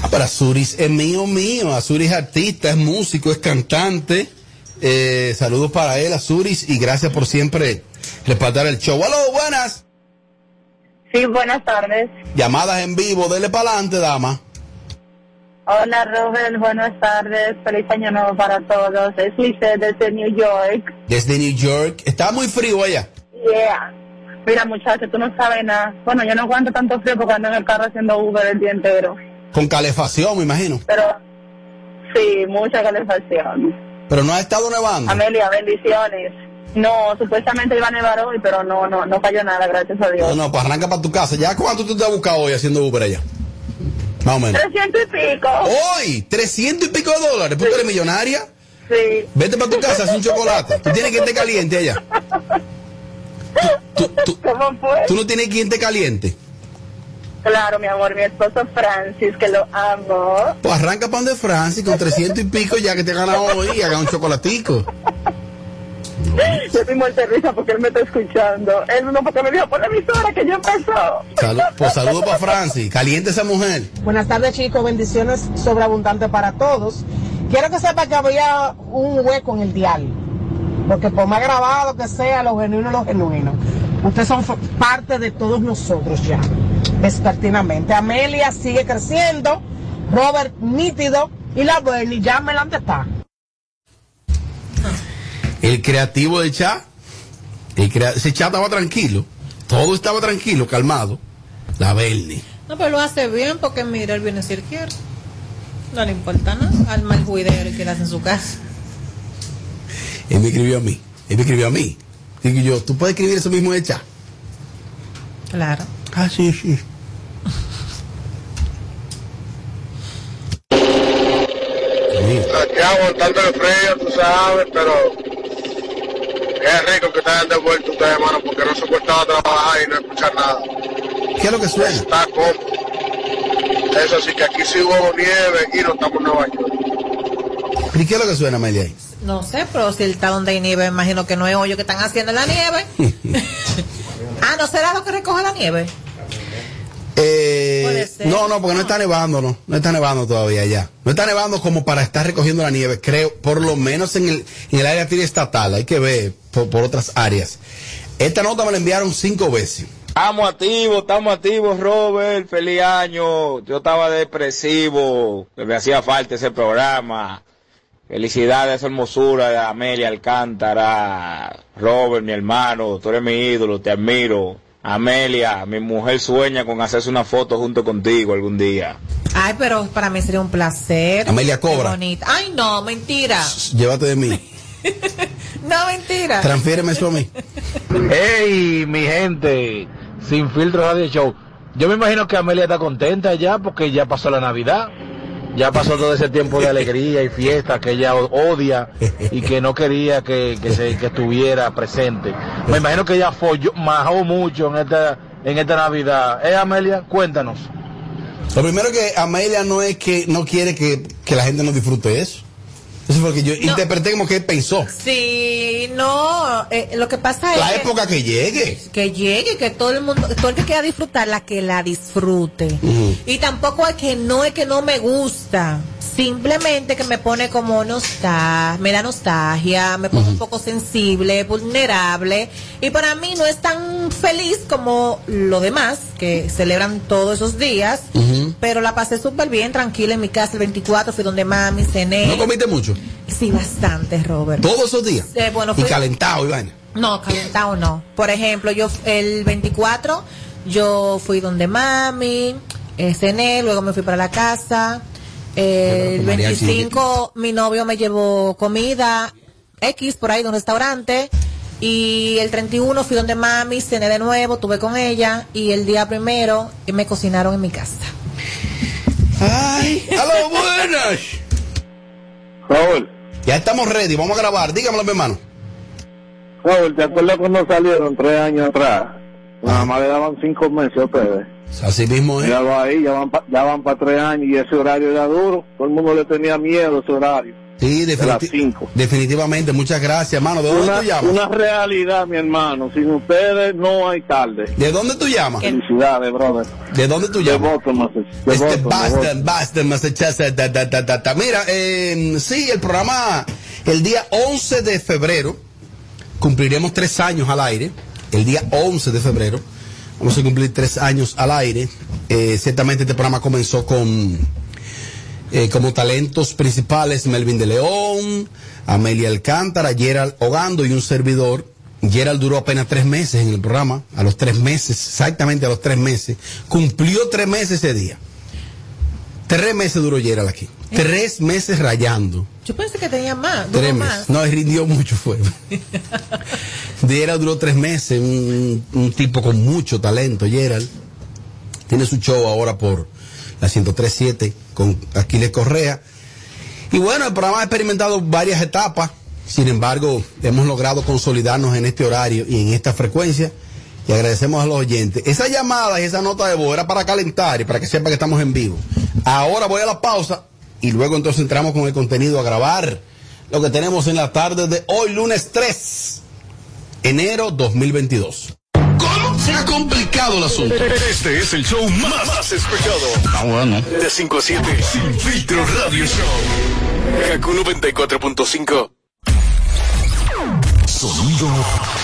Ah, pero Azuris es mío, mío. Azuris es artista, es músico, es cantante. Eh, saludos para él, Azuris, y gracias por siempre respaldar el show. ¡Aló, buenas! Sí, buenas tardes. Llamadas en vivo, dele para adelante, dama. Hola Robert, buenas tardes. Feliz año nuevo para todos. Es Lizette desde New York. Desde New York. Está muy frío allá. Yeah. Mira muchacho, tú no sabes nada. Bueno, yo no aguanto tanto frío porque ando en el carro haciendo Uber el día entero. Con calefacción, me imagino. Pero sí, mucha calefacción. Pero no ha estado nevando. Amelia, bendiciones. No, supuestamente iba a nevar hoy, pero no, no, no cayó nada, gracias a Dios. No, no, pues arranca para tu casa. ¿Ya cuánto tú te has buscado hoy haciendo Uber allá? Más o menos. 300 y pico. Hoy, 300 y pico de dólares. ¿Tú eres millonaria? Sí. Vete para tu casa, haz un chocolate. Tú tienes que estar caliente allá. ¿Cómo fue? Tú no tienes quien te caliente. Claro, mi amor, mi esposo Francis, que lo amo. Pues arranca para donde Francis con 300 y pico ya que te gana hoy y haga un chocolatico. Yo estoy muerta de risa porque él me está escuchando. Él no porque me dijo por la emisora que ya empezó. Salud, pues saludo para Francis. Caliente esa mujer. Buenas tardes chicos, bendiciones sobreabundantes para todos. Quiero que sepa que había un hueco en el dial, porque por más grabado que sea, lo genuino es lo genuino. Ustedes son parte de todos nosotros ya, despertinamente. Amelia sigue creciendo, Robert nítido y la Bernie ya me la está. El creativo de chat. El crea- ese chat estaba tranquilo. Todo estaba tranquilo, calmado. La Bernie. No, pero lo hace bien porque mira, él viene si él quiere. No le importa nada. Al mal juidero que le hace en su casa. Él me escribió a mí. Él me escribió a mí. Digo yo, ¿tú puedes escribir eso mismo el chat? Claro. Ah, sí, sí. Aquí aguantando el frío, tú sabes, pero es rico que te hayan devuelto ustedes, hermano, porque no soportaba trabajar y no escuchar nada. ¿Qué es lo que suena? Está cómodo. Eso sí que aquí sí hubo nieve y no estamos en Nueva York. ¿Y qué es lo que suena, Amelia? ahí? No sé, pero si él está donde hay nieve, imagino que no es hoyo que están haciendo en la nieve. ah, ¿no será lo que recoge la nieve? Eh, Ser. no, no, porque no está nevando, no. No está nevando todavía ya. No está nevando como para estar recogiendo la nieve, creo, por lo menos en el, en el área estatal. Hay que ver por, por otras áreas. Esta nota me la enviaron cinco veces. Estamos activos, estamos activos, Robert. Feliz año. Yo estaba depresivo, me hacía falta ese programa. Felicidades, hermosura de Amelia Alcántara. Robert, mi hermano, tú eres mi ídolo, te admiro. Amelia, mi mujer sueña con hacerse una foto junto contigo algún día. Ay, pero para mí sería un placer. Amelia cobra. bonito. Ay, no, mentira. Llévate de mí. No, mentira. Transfiéreme eso a mí. Hey, mi gente, sin filtro radio show. Yo me imagino que Amelia está contenta ya porque ya pasó la Navidad. Ya pasó todo ese tiempo de alegría y fiesta que ella odia y que no quería que, que, se, estuviera presente. Me imagino que ella folló, majó mucho en esta, en esta Navidad. Eh, Amelia, cuéntanos. Lo primero que Amelia no es que no quiere que, que la gente no disfrute eso. Eso fue lo que yo interpreté como que él pensó. Sí, no, eh, lo que pasa es La época que llegue. que llegue, que todo el mundo, todo el que quiera disfrutarla, que la disfrute. Y tampoco es que no es que no me gusta, simplemente que me pone como nostalgia, me da nostalgia, me pongo un poco sensible, vulnerable, y para mí no es tan feliz como lo demás, que celebran todos esos días, pero la pasé súper bien, tranquila en mi casa el 24, fui donde mami, cené. ¿No comiste mucho? Sí, bastante, Robert. Todos esos días. Eh, bueno, y fue- calentado, y vaina. no, calentado no. Por ejemplo, yo el 24 yo fui donde mami, eh, cené, luego me fui para la casa. Eh, el mariachi. 25 mi novio me llevó comida X por ahí de un restaurante. Y el 31 fui donde mami, cené de nuevo, tuve con ella. Y el día primero eh, me cocinaron en mi casa. Ay, aló, buenas. Raúl. Ya estamos ready, vamos a grabar. Dígamelo, mi hermano. Raúl, ¿te acuerdas cuando salieron tres años atrás? Nada más le daban cinco meses a ustedes. Así mismo es. Ahí, ya van, pa- ya van para tres años y ese horario era duro. Todo el mundo le tenía miedo a ese horario. Sí, De definitivamente. Muchas gracias, hermano. ¿De dónde Una, tú llamas? una realidad, mi hermano. Sin ustedes no hay tarde. ¿De dónde tú llamas? Felicidades, brother. ¿De dónde tú De llamas? Boston, Massachusetts. De Este Boston, de Boston, Massachusetts. Mira, eh, sí, el programa, el día 11 de febrero, cumpliremos tres años al aire. El día 11 de febrero, vamos a cumplir tres años al aire. Eh, ciertamente este programa comenzó con eh, como talentos principales Melvin de León, Amelia Alcántara, Gerald Ogando y un servidor. Gerald duró apenas tres meses en el programa, a los tres meses, exactamente a los tres meses. Cumplió tres meses ese día. Tres meses duró Gerald aquí. Tres meses rayando. Yo pensé que tenía más. duró Tres más. meses. No, rindió mucho fue. Gerald duró tres meses, un, un tipo con mucho talento, Gerald. Tiene su show ahora por la 1037 con Aquiles Correa. Y bueno, el programa ha experimentado varias etapas. Sin embargo, hemos logrado consolidarnos en este horario y en esta frecuencia. Y agradecemos a los oyentes. Esa llamada y esa nota de voz era para calentar y para que sepa que estamos en vivo. Ahora voy a la pausa y luego entonces entramos con el contenido a grabar lo que tenemos en la tarde de hoy, lunes 3, enero 2022. ¿Cómo? Se ha complicado el asunto. Este es el show más, más escuchado. Ah, bueno. De 5 a 7. Sin filtro radio show. Kaku 94.5. Sonido,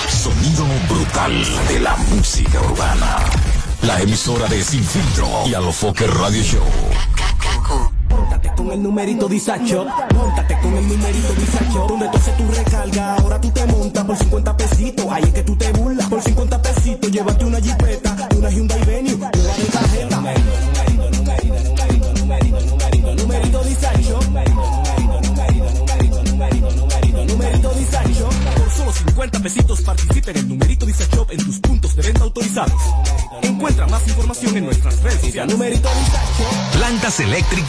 sonido brutal de la música urbana. La emisora de Sin Filtro y Alofoque Radio Show. Móntate con el numerito disacho, móntate con el numerito disacho, donde tú haces tu recarga, ahora tú te montas por 50 pesitos, ahí es que tú te burlas, por 50 pesitos, llévate una jipeta, una Hyundai Venue, nueva de tarjeta. Numerito, numerito, numerito, numerito, numerito, numerito, numerito disacho, numerito, numerito, numerito, numerito, numerito, numerito, numerito disacho. Por solo 50 pesitos participa en el numerito disacho en tus puntos de venta autorizados. Encuentra más información en nuestras redes sociales. Numerito disacho. Plantas eléctricas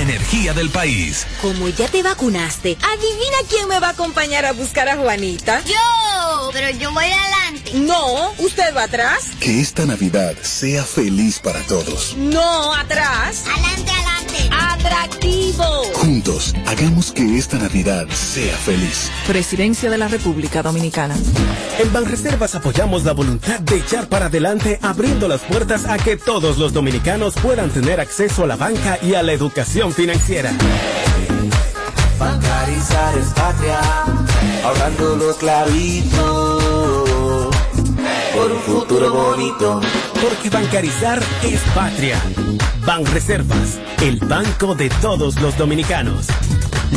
energía del país. Como ya te vacunaste, adivina quién me va a acompañar a buscar a Juanita. Yo, pero yo voy adelante. No, usted va atrás. Que esta Navidad sea feliz para todos. No, atrás. Adelante, adelante. Atractivo. Juntos, hagamos que esta Navidad sea feliz. Presidencia de la República Dominicana. En Banreservas apoyamos la voluntad de echar para adelante abriendo las puertas a que todos los dominicanos puedan tener acceso a la banca y a la educación financiera. Bancarizar es patria, ahorrando los clavitos por un futuro bonito. Porque bancarizar es patria. Banreservas, el banco de todos los dominicanos.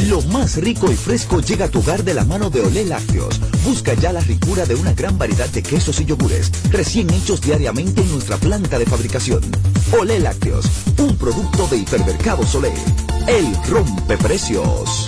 Lo más rico y fresco llega a tu hogar de la mano de Olé Lácteos. Busca ya la ricura de una gran variedad de quesos y yogures, recién hechos diariamente en nuestra planta de fabricación. Olé Lácteos, un producto de Hipermercados Olé. El rompe precios.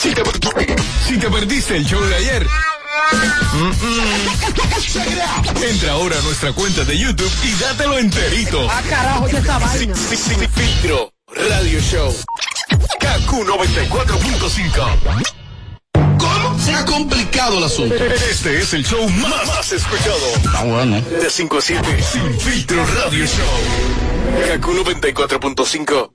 si te, si te perdiste el show de ayer, mm, mm, entra ahora a nuestra cuenta de YouTube y dátelo enterito. Ah, carajo, ya esta vaina. Filtro, Radio Show. KQ 94.5. ¿Cómo? Se ha complicado el asunto. Este es el show más, más escuchado. Ah, bueno. De 5 a 7, Sin filtro Radio Show. KQ 94.5.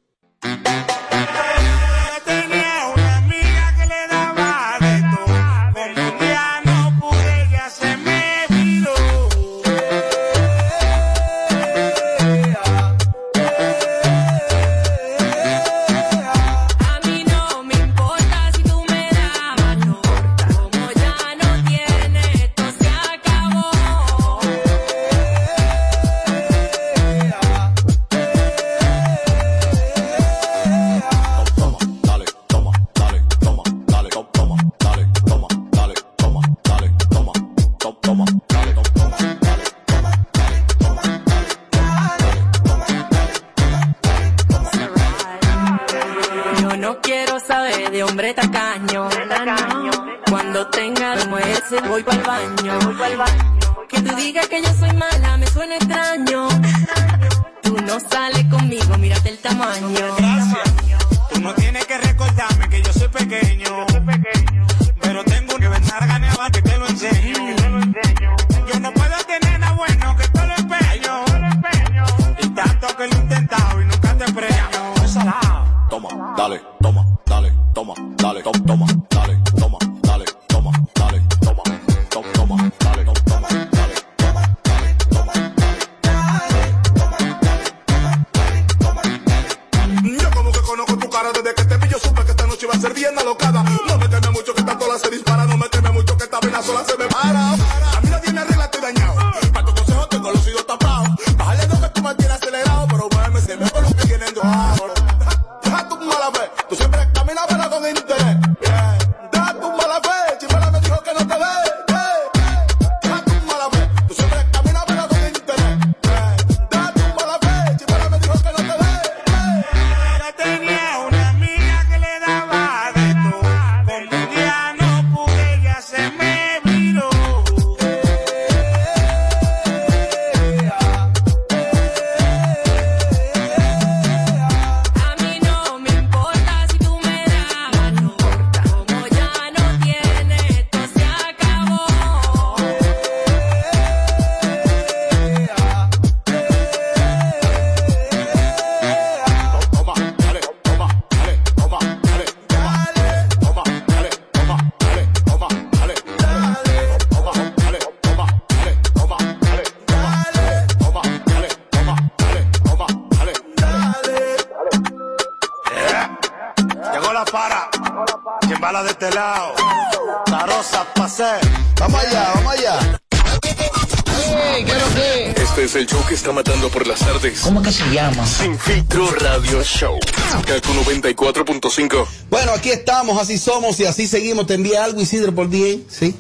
estamos, así somos y así seguimos. Te envía algo, Isidro, por bien, ¿sí?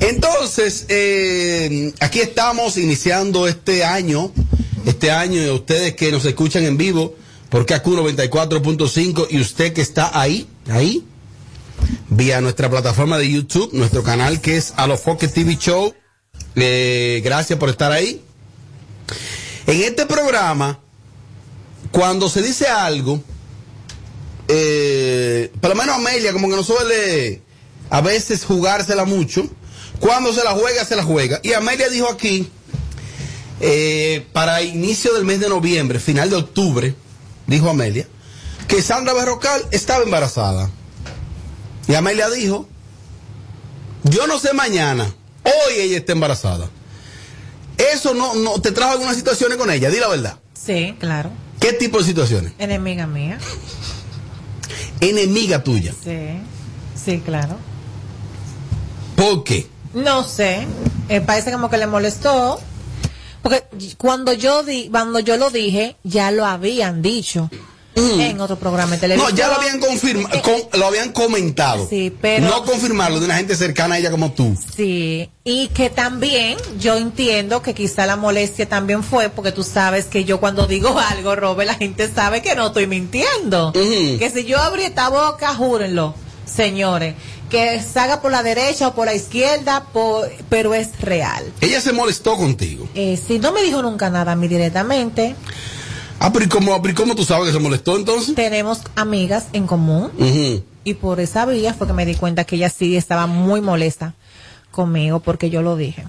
Entonces, eh, aquí estamos iniciando este año, este año, y ustedes que nos escuchan en vivo por KQ 94.5 y usted que está ahí, ahí, vía nuestra plataforma de YouTube, nuestro canal que es Alofoque TV Show. Eh, gracias por estar ahí. En este programa, cuando se dice algo, por lo menos Amelia como que no suele a veces jugársela mucho. Cuando se la juega, se la juega. Y Amelia dijo aquí, eh, para inicio del mes de noviembre, final de octubre, dijo Amelia, que Sandra Berrocal estaba embarazada. Y Amelia dijo, yo no sé mañana, hoy ella está embarazada. Eso no, no te trajo algunas situaciones con ella, di la verdad. Sí, claro. ¿Qué tipo de situaciones? Enemiga mía. Enemiga tuya. Sí, sí, claro. ¿Por qué? No sé, eh, parece como que le molestó. Porque cuando yo di, cuando yo lo dije, ya lo habían dicho en otro programa de No, televisión. ya lo habían confirmado, lo habían comentado. Sí, pero- No confirmarlo de una gente cercana a ella como tú. Sí, y que también yo entiendo que quizá la molestia también fue porque tú sabes que yo cuando digo algo, Robert, la gente sabe que no estoy mintiendo. Que si yo abrí esta boca, júrenlo, señores, que salga por la derecha o por la izquierda, por- pero es real. Ella se molestó contigo. Eh, si no me dijo nunca nada a mí directamente, Ah, pero ¿y cómo, pero ¿y cómo tú sabes que se molestó entonces? tenemos amigas en común y por esa vía fue que me di cuenta que ella sí estaba muy molesta conmigo porque yo lo dije.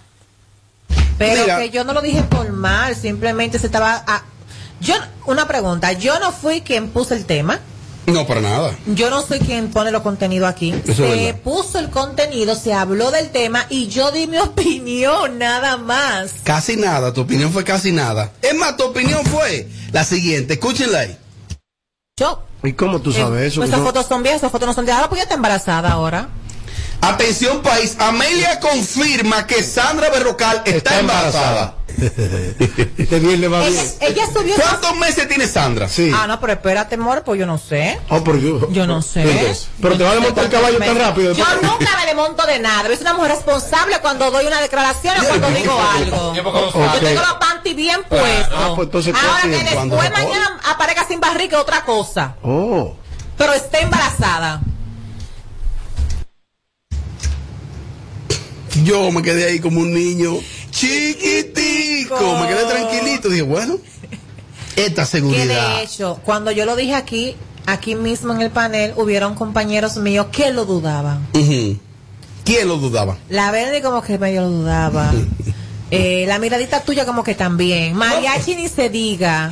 Pero Mira. que yo no lo dije por mal, simplemente se estaba... ah, yo, una pregunta, yo no fui quien puso el tema, No, para nada. yo no soy quien pone los contenidos aquí. Eso se puso el contenido, se habló del tema y yo di mi opinión, nada más. Casi nada, tu opinión fue casi nada. Es más, tu opinión fue la siguiente, escúchenla ahí. Yo. ¿Y cómo tú sabes Eh, eso? pues esas no- fotos son viejas, esas fotos no son de ahora, pues ya está embarazada ahora. Atención país, Amelia confirma que Sandra Berrocal está, embarazada. Este viernes va bien. Ella, ella subió... ¿Cuántos meses tiene Sandra? Sí. Ah, no, pero espérate, amor, pues yo no sé. Oh, por Dios. Yo no sé. Entonces, pero te vas a montar el caballo tan rápido. Yo nunca me desmonto de nada. Yo soy una mujer responsable cuando doy una declaración o cuando digo algo. Yo tengo los panty bien puestos. Ah, pues entonces, ¿qué Ahora que después ¿Cuándo se mañana aparezca sin barriga es otra cosa. Oh. Pero está embarazada. Yo me quedé ahí como un niño chiquitico, me quedé tranquilito, dije, bueno, Esta Que seguridad. de hecho, cuando yo lo dije aquí, aquí mismo en el panel, hubieron compañeros míos que lo dudaban. ¿Quién lo dudaba? La Verdi como que medio lo dudaba. Eh, la miradita tuya como que también. Mariachi ni se diga.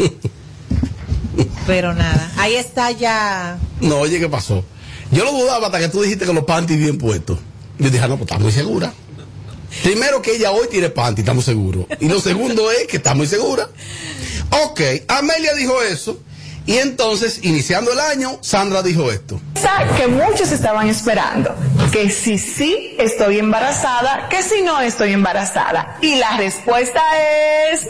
Pero nada, ahí está ya. No, oye, ¿qué pasó? Yo lo dudaba hasta que tú dijiste que los panties bien puestos. Yo dije, ah, no, pues está muy segura. Primero que ella hoy tiene panty, estamos seguros. Y lo segundo es que está muy segura. Ok, Amelia dijo eso. Y entonces, iniciando el año, Sandra dijo esto. Que muchos estaban esperando, que si sí estoy embarazada, que si no estoy embarazada. Y la respuesta es...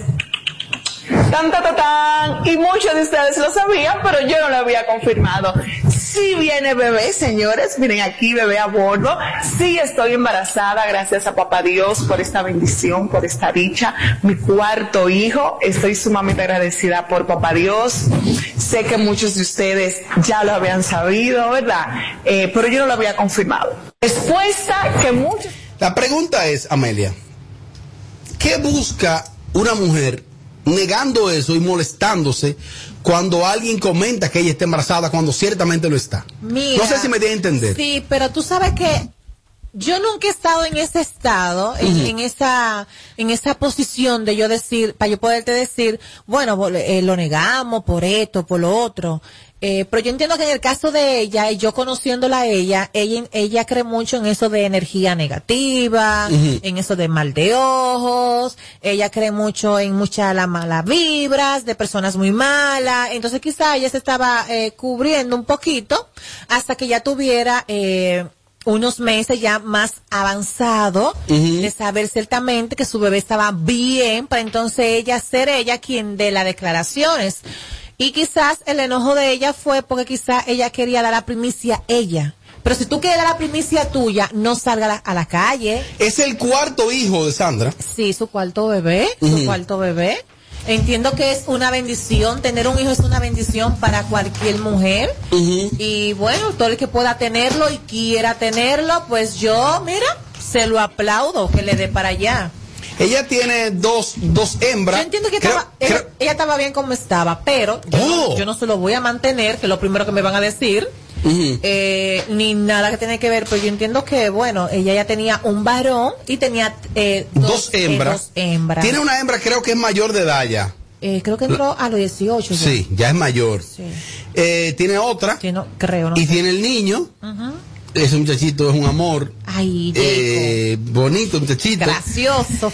Tan, tan, tan. Y muchos de ustedes lo sabían, pero yo no lo había confirmado. Sí viene bebé, señores, miren aquí bebé a bordo. Sí estoy embarazada, gracias a papá Dios por esta bendición, por esta dicha. Mi cuarto hijo, estoy sumamente agradecida por papá Dios. Sé que muchos de ustedes ya lo habían sabido, ¿verdad? Eh, pero yo no lo había confirmado. Respuesta que muchos... La pregunta es, Amelia, ¿qué busca una mujer negando eso y molestándose cuando alguien comenta que ella está embarazada cuando ciertamente lo está? Mira, no sé si me di a entender. Sí, pero tú sabes que yo nunca he estado en ese estado, en, esa, en esa posición de yo decir, para yo poderte decir, bueno, eh, lo negamos por esto, por lo otro. Eh, pero yo entiendo que en el caso de ella, y yo conociéndola a ella, ella, ella cree mucho en eso de energía negativa, en eso de mal de ojos, ella cree mucho en muchas las malas vibras, de personas muy malas, entonces quizá ella se estaba eh, cubriendo un poquito hasta que ya tuviera eh, unos meses ya más avanzado de saber ciertamente que su bebé estaba bien para entonces ella ser ella quien dé las declaraciones. Y quizás el enojo de ella fue porque quizás ella quería dar la primicia ella. Pero si tú quieres dar la primicia tuya, no salga a la, a la calle. Es el cuarto hijo de Sandra. Sí, su cuarto bebé, su cuarto bebé. Entiendo que es una bendición, tener un hijo es una bendición para cualquier mujer. Y bueno, todo el que pueda tenerlo y quiera tenerlo, pues yo, mira, se lo aplaudo, que le dé para allá. Ella tiene dos, dos hembras. Yo entiendo que Creo- estaba, ella, ella estaba bien como estaba, pero yo, Oh. no, yo no se lo voy a mantener, que es lo primero que me van a decir. Eh, ni nada que tiene que ver, pero yo entiendo que, bueno, ella ya tenía un varón y tenía eh, dos eh, hembras. dos hembras. Tiene una hembra, creo que es mayor de edad ya. Eh, creo que entró a los 18. ya. Sí, ya es mayor. Eh, tiene otra. creo, no y sé. tiene el niño. Ujú. Ese muchachito es un amor. Ay, Eh, bonito muchachito. gracioso, Eh,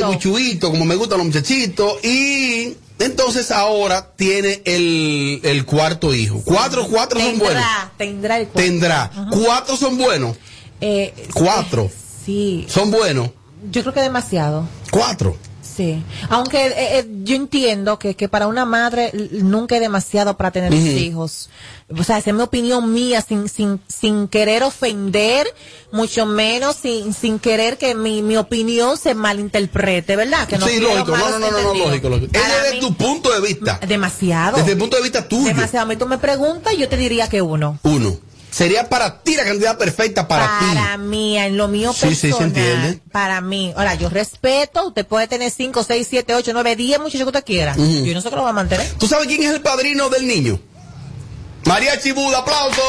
fresquito. chubito, como me gustan los muchachitos. Y entonces ahora tiene el, el cuarto hijo. Cuatro, cuatro son buenos. tendrá, tendrá el cuarto. Tendrá. Cuatro son buenos. Eh, Cuatro. sí, Son buenos. yo creo que demasiado. Cuatro. Sí, aunque eh, eh, yo entiendo que, que para una madre nunca es demasiado para tener hijos. O sea, esa es mi opinión mía, sin, sin, sin querer ofender, mucho menos sin, sin querer que mi, mi opinión se malinterprete, ¿verdad? Que no sí, lógico. No, no, no, no, lógico, lógico. Es desde tu punto de vista. Demasiado. Desde el punto de vista tuyo. Demasiado. A mí tú me preguntas y yo te diría que uno. Uno. Sería para ti la cantidad perfecta para, Para mí, en lo mío Sí, sí, se personal. entiende. Para mí. Ahora, yo respeto, usted puede tener 5, 6, 7, 8, 9, 10 muchachos que usted quiera. Ujú. Yo no sé que lo va a mantener. ti. ¿Tú sabes quién es el padrino del niño? María Chibuda, aplauso.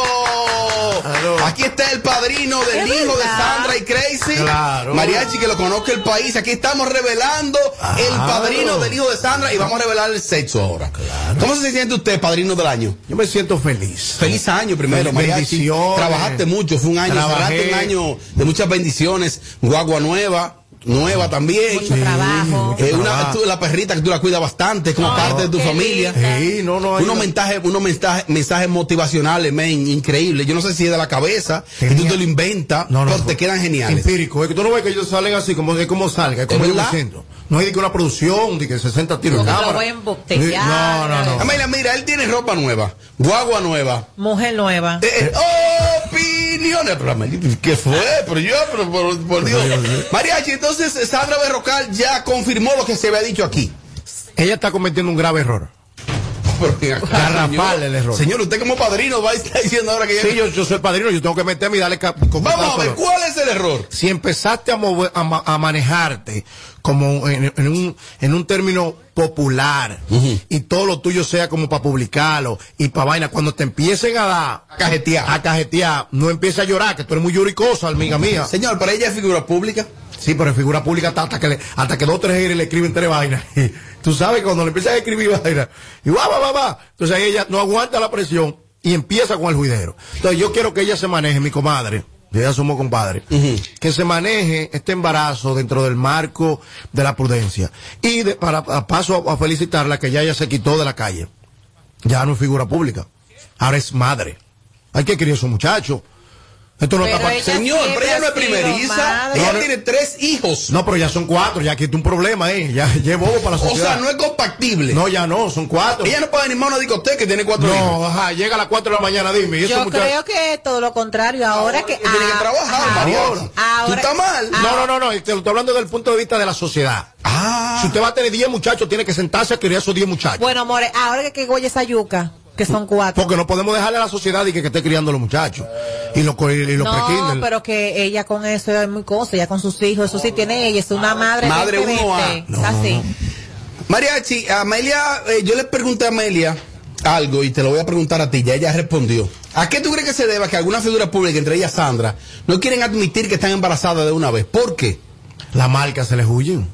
Aquí está el padrino del Es hijo de. Sandra y Crazy. Claro. Mariachi, que lo conozca el país. Aquí estamos revelando el padrino del hijo de Sandra y vamos a revelar el sexo ahora. ¿Cómo se siente usted, padrino del año? Yo me siento feliz. Feliz año primero, Mariachi. bendiciones. Trabajaste mucho, fue un año, Trabajé. cerraste un año de muchas bendiciones. Guagua nueva. Nueva también. Mucho trabajo. Eh, una, tú, la perrita que tú la cuidas bastante, como parte de tu familia. Sí, no, no hay unos una- mensajes, unos mensajes, mensajes motivacionales, men, increíbles. Yo no sé si es de la cabeza, y tú Tenía- te lo inventas, No, no, pero te quedan geniales. Empírico, es que tú no ves que ellos salen así, como de cómo salga, es como ¿Es yo. No hay de que una producción, de que 60 tiros lo cámara. voy a embotellar. No, no, no. Amelia, mira, él tiene ropa nueva, guagua nueva. Mujer nueva. Eh, eh, pero Amelia, ¿qué fue? Pero yo, pero por, por Dios. Mariachi, entonces Sandra Berrocal ya confirmó lo que se había dicho aquí. Ella está cometiendo un grave error. Pero, ven acá, Garrafal señor. el error. Señor, usted como padrino va a estar diciendo ahora que ya- Sí, yo, yo soy padrino, yo tengo que meterme y darle Vamos a ver, ¿cuál es el error? Si empezaste a, mover- a, ma- a manejarte como en, en un, en un término popular y todo lo tuyo sea como para publicarlo y para vaina, cuando te empiecen a dar a cajetear, a cajetear, no empieces a llorar, que tú eres muy lloricosa, amiga mía. Señor, para ella es figura pública. Sí, pero en figura pública hasta, que le, hasta que dos o tres le escriben tres vainas. Tú sabes cuando le empiezan a escribir vainas, y va, va, va, va. Entonces ahí ella no aguanta la presión y empieza con el juidero. Entonces yo quiero que ella se maneje, mi comadre. Ya somos compadres. Que se maneje este embarazo dentro del marco de la prudencia. Y de- para a paso a, a felicitarla que ya ella se quitó de la calle. Ya no es figura pública. Ahora es madre. Hay que criar a su muchacho. Esto no Pero está ella Señor, pero ella no es primeriza. Ella tiene tres hijos. No, pero ya son cuatro. Ya aquí está un problema, ¿eh? Ya, bobo para la O sociedad. sea, no es compatible. No, ya no, son cuatro. Ella no puede animar a una discoteca que tiene cuatro No, hijos. ajá, llega a las cuatro de la mañana, dime. ¿y esos Yo creo que es todo lo contrario. Ahora que. tiene que trabajar, ah, ahora- Tú estás mal. No, no, no, no, te lo estoy hablando desde el punto de vista de la sociedad. Ah. Si usted va a tener 10 muchachos, tiene que sentarse a criar esos 10 muchachos. Bueno, More, ahora que, que goya esa yuca, que son cuatro. Porque no podemos dejarle a la sociedad y que, que esté criando a los muchachos. Y los, y los No, pero que ella con eso es muy cosa, ella con sus hijos, eso sí tiene ella, es una madre. Madre 20, uno a. 20, así. Mariachi, Amelia, eh, yo le pregunté a Amelia algo y te lo voy a preguntar a ti, ya ella respondió. ¿A qué tú crees que se deba que alguna figura pública, entre ellas Sandra, no quieren admitir que están embarazadas de una vez? ¿Por qué? Las marcas se les huyen.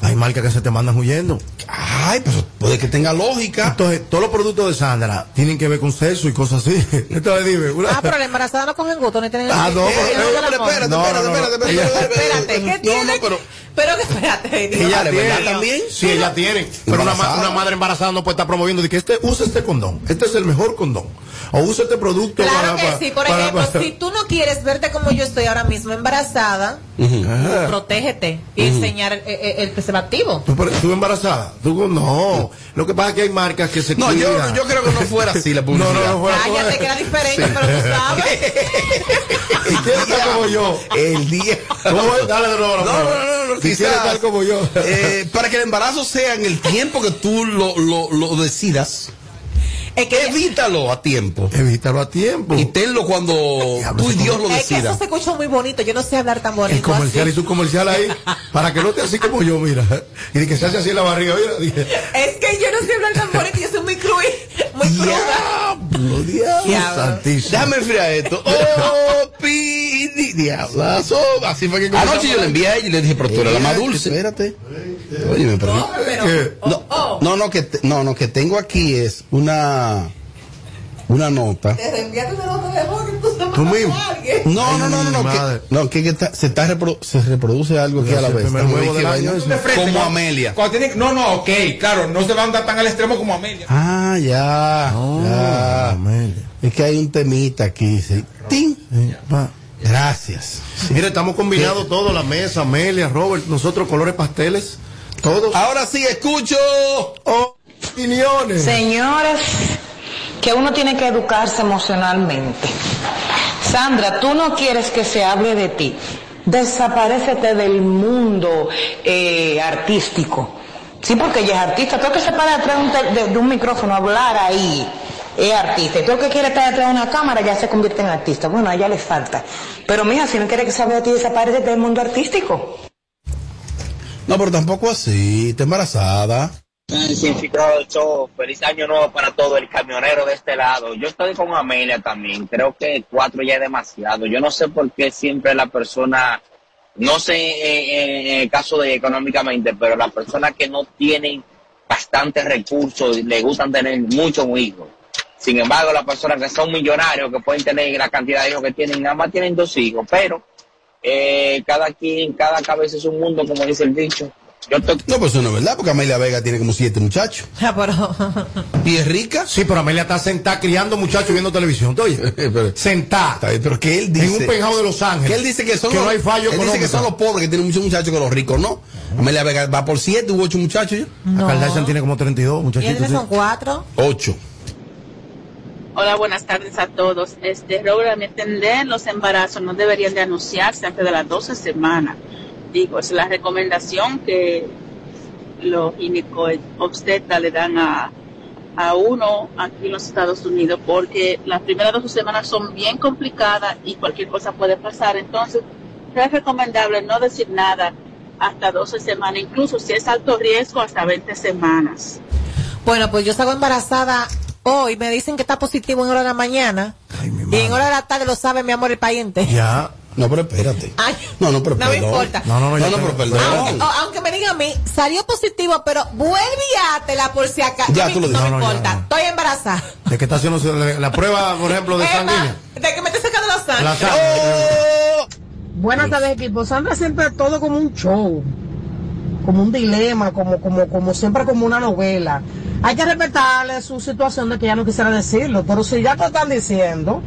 Hay marcas que se te mandan huyendo. Ay, pues puede que tenga lógica. Entonces, todos los productos de Sandra tienen que ver con sexo y cosas así. Entonces, dime, una- Ah, pero la embarazada no cogen gusto, ni tienen. Ah, no, pero- Eh, del pero espérate, No, espérate, no, no, espérate, espérate, ¿qué No, tiene? no, pero- Pero que espérate. Ella Dios tiene también. Sí, ella tiene. Pero una, madre embarazada no puede estar promoviendo de que este usa este condón. Este es el mejor condón. O usa este producto Claro para, que sí, por para- ejemplo, para- si tú no quieres verte como yo estoy ahora mismo embarazada, Ajá. protégete y enseñar eh, eh, el preservativo. ¿Tú, pero- tú embarazada? ¿Tú, no. Lo que pasa es que hay marcas que se No, yo, yo creo que no fuera así la publicidad. No, no, no fuera. Cállate que era diferente, pero tú sabes. ¿Y quién está como yo? El día. ¿Cómo es? Dale. No, no, no, no, ¿Y quién quizás, está como yo? eh, para que el embarazo sea en el tiempo que tú lo, lo, lo decidas, evítalo a tiempo. Evítalo a tiempo. Y tenlo cuando tú y Dios lo Es que eso se escucha muy bonito, yo no sé hablar tan El bonito. comercial así. y su comercial ahí, para que no esté así como yo, mira. Y de que se hace así en la barriga, mira. Es que yo no sé hablar tan bonito, yo soy muy cruel, muy cruda. Diablo, diablo, Diablo. santísimo. Déjame enfriar esto. Oh, pidi, diablazo. Así fue que Anoche yo le envié a ella y le dije, pero tú eres la más dulce. Espérate. Oye, pero. ¿Qué? No, no, no, que, te- no, no, que tengo aquí es una. Una nota. Tú mismo. No, no, no, no, no, que, no, que, que está- se, está reprodu- se reproduce algo aquí a la vez. Como. Amelia. Cuando tienen- no, no, ok, claro, no se van a dar tan al extremo como Amelia. Ah, ya. ya. Amelia. Es que hay un temita aquí. sí. Va. Gracias. Mire, estamos combinados todos, la mesa, Amelia, Robert, nosotros colores pasteles, todos. Ahora sí, escucho. Opiniones. Señores, que uno tiene que educarse emocionalmente. Sandra, tú no quieres que se hable de ti. Desaparecete del mundo eh, artístico. Sí, porque ella es artista. Todo que se para detrás de un, te- de, de un micrófono a hablar ahí es artista. Y todo que quiere estar detrás de una cámara ya se convierte en artista. Bueno, a ella le falta. Pero mija, si no quiere que se hable de ti, desaparecete del mundo artístico. No, pero tampoco así. Está embarazada. Feliz año nuevo para todo el camionero de este lado. Yo estoy con Amelia también, creo que cuatro ya es demasiado. Yo no sé por qué siempre la persona, no sé eh, en el caso de económicamente, pero las personas que no tienen bastantes recursos le gustan tener muchos hijos. Sin embargo, las personas que son millonarios, que pueden tener la cantidad de hijos que tienen, nada más tienen dos hijos, pero eh, cada quien, cada cabeza es un mundo, como dice el dicho. Yo No, pues eso no es verdad, porque Amelia Vega tiene como siete muchachos. Ah, pero- ¿Y es rica? Sí, pero Amelia está sentada criando muchachos viendo televisión. Sentada. Pero que él dice. En un penthouse de Los Ángeles. Que él dice que son Que los, no hay fallo Él dice que son los pobres que tienen muchos muchachos que los ricos, ¿no? Amelia Vega va por siete u ocho muchachos. No. Kardashian tiene como 32 ¿Y muchachitos. sí. son cuatro? Ocho. Hola, buenas tardes a todos. Este, Robert, a mi entender, los embarazos no deberían de anunciarse antes de las 12 semanas. Digo, es la recomendación que los obstetras le dan a, a uno aquí en los Estados Unidos, porque las primeras dos semanas son bien complicadas y cualquier cosa puede pasar. Entonces, es recomendable no decir nada hasta 12 semanas, incluso si es alto riesgo, hasta 20 semanas. Bueno, pues yo salgo embarazada hoy, me dicen que está positivo en hora de la mañana. y en hora de la tarde lo sabe mi amor el pariente. Ya. No, pero espérate. Ay, No, no, pero no me perdón. importa. No, no, no, no, pero perdón. Aunque, me diga a mí, salió positivo, pero vuelve y hátela por si acaso. Ya, no, tú me- lo no dices. me No, no, ya, importa. Estoy embarazada. De que está haciendo la, la prueba, por ejemplo, de Emma, sanguínea. De que me esté sacando la sangre. La sangre. Buenas tardes, equipo. Sandra siempre todo como un show, como un dilema, como, como, como siempre como una novela. Hay que respetarle su situación de que ya no quisiera decirlo, pero si ya te están diciendo,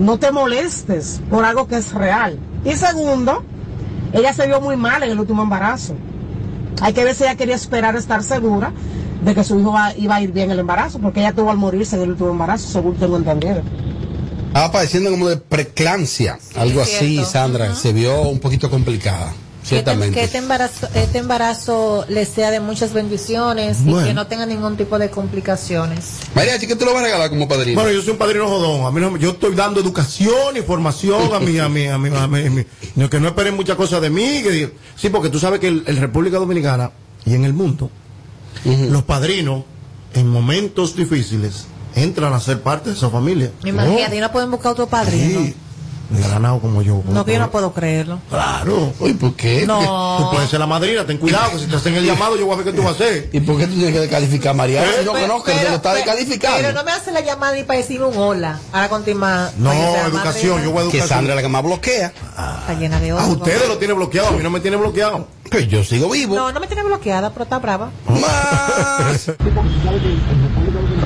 no te molestes por algo que es real. Y segundo, ella se vio muy mal en el último embarazo. Hay que ver si ella quería esperar estar segura de que su hijo iba a ir bien el embarazo, porque ella tuvo al morirse en el último embarazo, según tengo entendido. Estaba padeciendo como de preclampsia, algo así. Sandra. Se vio un poquito complicada, Que este, que este embarazo, este embarazo le sea de muchas bendiciones Bueno. y que no tenga ningún tipo de complicaciones. María, ¿qué tú lo vas a regalar como padrino? Bueno, yo soy un padrino jodón. A mí no- yo estoy dando educación y formación a mi, a mi, a mi, a no, que no esperen muchas cosas de mí. que sí, porque tú sabes que en el República Dominicana y en el mundo, los padrinos, en momentos difíciles, entran a ser parte de esa familia. Imagínate, y no pueden buscar otro padrino. Sí, como yo. No, que yo no puedo creerlo. Claro. Uy, ¿por qué? No. Tú puedes ser la madrina, ten cuidado, que si te hacen el llamado, yo voy a ver qué tú vas a hacer. ¿Y por qué tú tienes que descalificar a María? Eh, Si no conozco, él lo está descalificando. Pero no me hace la llamada ni para decir un hola. Ahora continúa. No, educación, madrina. yo voy a Que educación. Sandra es la que más bloquea. Está llena de A odio. ustedes lo tiene bloqueado, a mí no me tiene bloqueado. Pues yo sigo vivo. No, no me tiene bloqueada, pero está brava.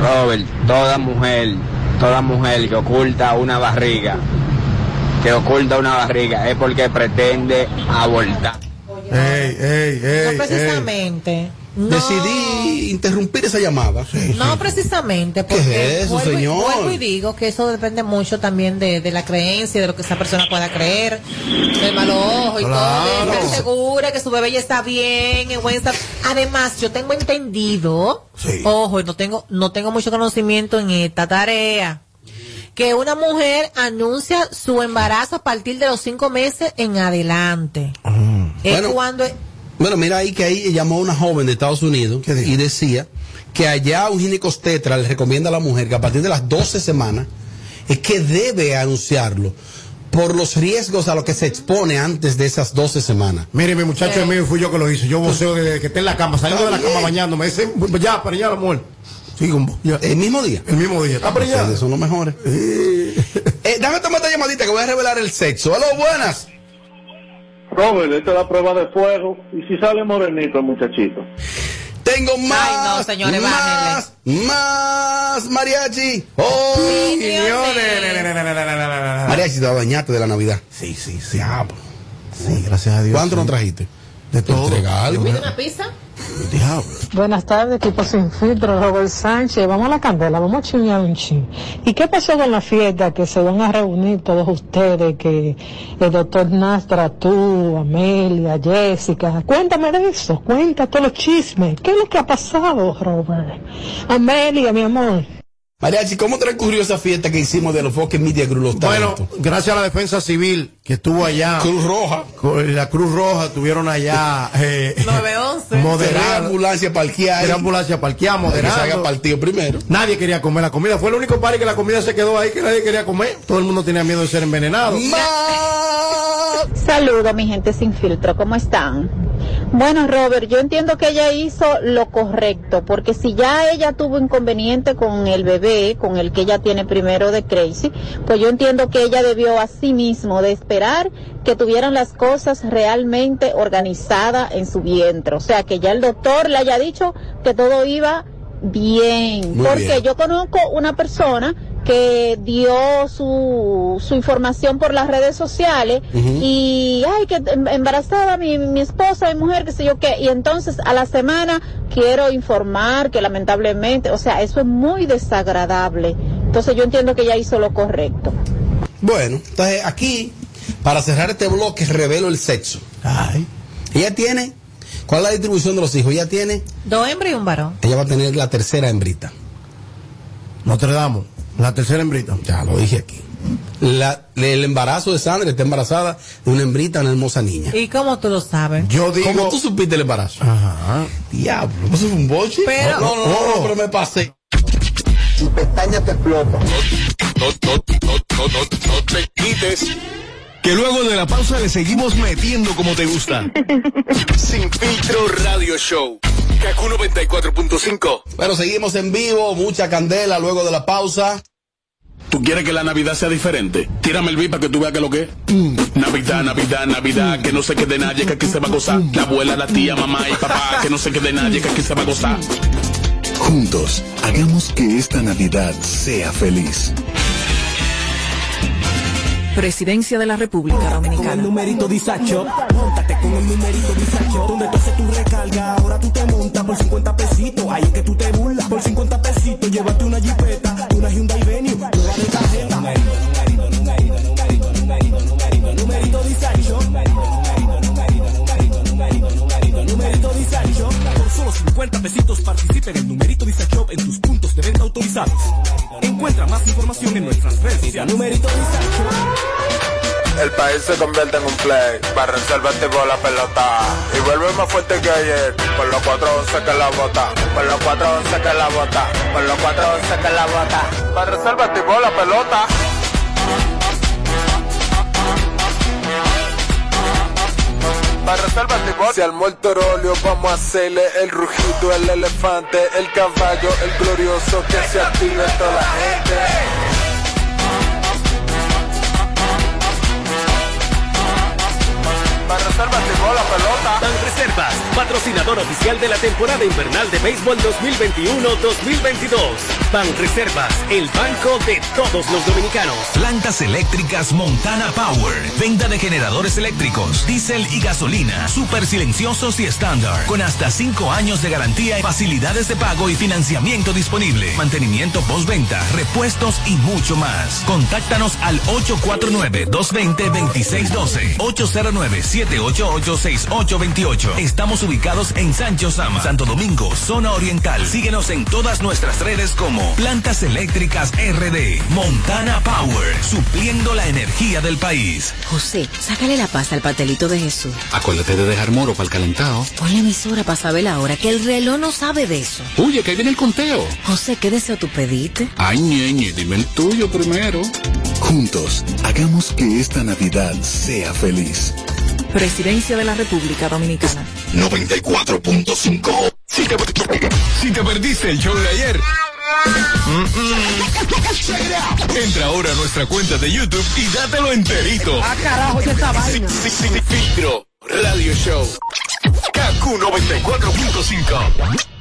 Robert, toda mujer, toda mujer que oculta una barriga, que oculta una barriga, es porque pretende abortar. Ey, ey, ey, No precisamente. No. Decidí interrumpir esa llamada. No precisamente, ¿Qué porque es eso, vuelvo, y- señor? vuelvo y digo que eso depende mucho también de, de la creencia, de lo que esa persona pueda creer, del mal ojo y Claro. todo, de estar segura que su bebé ya está bien, en buen estado. Además, yo tengo entendido, ojo, y no tengo, no tengo mucho conocimiento en esta tarea, que una mujer anuncia su embarazo a partir de los cinco meses en adelante. Es Bueno. cuando Bueno, mira ahí que ahí llamó una joven de Estados Unidos y decía que allá un ginecostetra le recomienda a la mujer que a partir de las 12 semanas es que debe anunciarlo por los riesgos a los que se expone antes de esas 12 semanas. Mire, mi muchacho de mí fui yo que lo hice. Yo voceo desde que esté en la cama, saliendo de la cama bañando. Me dice, ya, para allá la mujer. Sí, como, ya. El mismo día. El mismo día. Para allá. Ustedes son los mejores. Eh, dame tomar esta llamadita que voy a revelar el sexo. Aló, buenas. Robert, esta es la prueba de fuego. Y si sale morenito el muchachito. Tengo más. Ay, no, señores, más, más mariachi. Oh, mariachi, te bañaste de la Navidad. Sí, sí, sí. Diablo. Sí, gracias a Dios. ¿Cuánto sí. nos trajiste? De todo. Entrega algo. pide una pizza. Buenas tardes, equipo sin filtro, Robert Sánchez. Vamos a la candela, vamos a chingar un chin. ¿Y qué pasó con la fiesta que se van a reunir todos ustedes? Que el doctor Nastra, tú, Amelia, Jessica. Cuéntame de eso, cuenta todos los chismes. ¿Qué es lo que ha pasado, Robert? Amelia, mi amor. Mariachi, ¿cómo transcurrió esa fiesta que hicimos de los Foques Media Cruz Los Bueno, gracias a la defensa civil que estuvo allá. Cruz Roja. La Cruz Roja tuvieron allá. Eh, 911. Tenía moderando. ambulancia parqueada. Era ambulancia parqueada, Para que se haga partido primero. Nadie quería comer la comida. Fue el único party que la comida se quedó ahí que nadie quería comer. Todo el mundo tenía miedo de ser envenenado. Saludos, mi gente sin filtro, ¿cómo están? Bueno, Robert, yo entiendo que ella hizo lo correcto, porque si ya ella tuvo inconveniente con el bebé, con el que ella tiene primero de Crazy, pues yo entiendo que ella debió a sí mismo de esperar que tuvieran las cosas realmente organizadas en su vientre. O sea, que ya el doctor le haya dicho que todo iba bien. Muy porque bien. yo conozco una persona que dio su, su información por las redes sociales y, ay, que em- embarazada mi, mi esposa, mi mujer, qué sé yo qué, y entonces a la semana quiero informar que lamentablemente, o sea, eso es muy desagradable. Entonces yo entiendo que ella hizo lo correcto. Bueno, entonces aquí, para cerrar este bloque, revelo el sexo. Ella tiene, ¿cuál es la distribución de los hijos? Ella tiene, Dos hembras y un varón. ella va a tener la tercera hembrita. Notre Dame, la tercera hembrita. Ya lo dije aquí. la- el embarazo de Sandra está embarazada de una hembrita, una hermosa niña. ¿Y cómo tú lo sabes? Yo digo. ¿Cómo tú supiste el embarazo? Ajá. Diablo, ¿eso fue un boche? Pero- no, no, no, no, pero me pasé. Tu pestaña te explota. No, no, no, no, no, no te quites. Que luego de la pausa le seguimos metiendo como te gusta. Sin filtro radio show. Kaku 94.5. Pero seguimos en vivo, mucha candela luego de la pausa. ¿Tú quieres que la Navidad sea diferente? Tírame el beat para que tú veas que lo que es. Navidad, Navidad, Navidad, que no se quede nadie, que aquí se va a gozar. La abuela, la tía, mamá y papá, que no se quede nadie, que aquí se va a gozar. Juntos, hagamos que esta Navidad sea feliz. Presidencia de la República Con el Dominicana. numerito Disacho, montate con el numerito Disacho, donde tú haces tu recarga, ahora tú te montas por 50 pesitos, ahí es que tú te burlas, por 50 pesitos, llévate una jipeta, Por solo 50 pesitos participa en el numerito Disacho en tus puntos de venta autorizados. Encuentra más información en nuestras redes sociales. Numerito Disacho. El país se convierte en un play. Para reservar tipo la pelota. Y vuelve más fuerte que ayer. Por los 411 que la bota. Por los 411 que la bota. Por los 411 que la bota. Para reservar tipo la pelota. Para reservar tipo. Si al muerto óleo vamos a hacerle el rugido, el elefante, el caballo, el glorioso que se active toda la gente. Reservar tipo la pelota. Ban Reservas, patrocinador oficial de la temporada invernal de béisbol 2021-2022. Ban Reservas, el banco de todos los dominicanos. Plantas eléctricas Montana Power. Venta de generadores eléctricos, diésel y gasolina. Super silenciosos y estándar. Con hasta 5 años de garantía, facilidades de pago y financiamiento disponible. Mantenimiento postventa, repuestos y mucho más. Contáctanos al 849-220-2612. 809-788-6828. Estamos ubicados en Sancho Sama, Santo Domingo, zona oriental. Síguenos en todas nuestras redes como Plantas Eléctricas RD. Montana Power. Supliendo la energía del país. José, sácale la pasta al pastelito de Jesús. Acuérdate de dejar moro para el calentado. Ponle emisora para saber la hora, que el reloj no sabe de eso. Oye, que ahí viene el conteo. José, ¿qué deseo tú pediste? Ay, ñeñe, dime el tuyo primero. Juntos, hagamos que esta Navidad sea feliz. Presidencia de la República Dominicana. 94.5. Si te, si te perdiste el show de ayer. mm, mm, Entra ahora a nuestra cuenta de YouTube y dátelo enterito. Ah, carajo, ¿y esta vaina? Sin, sin- sin filtro, radio show. KQ 94.5.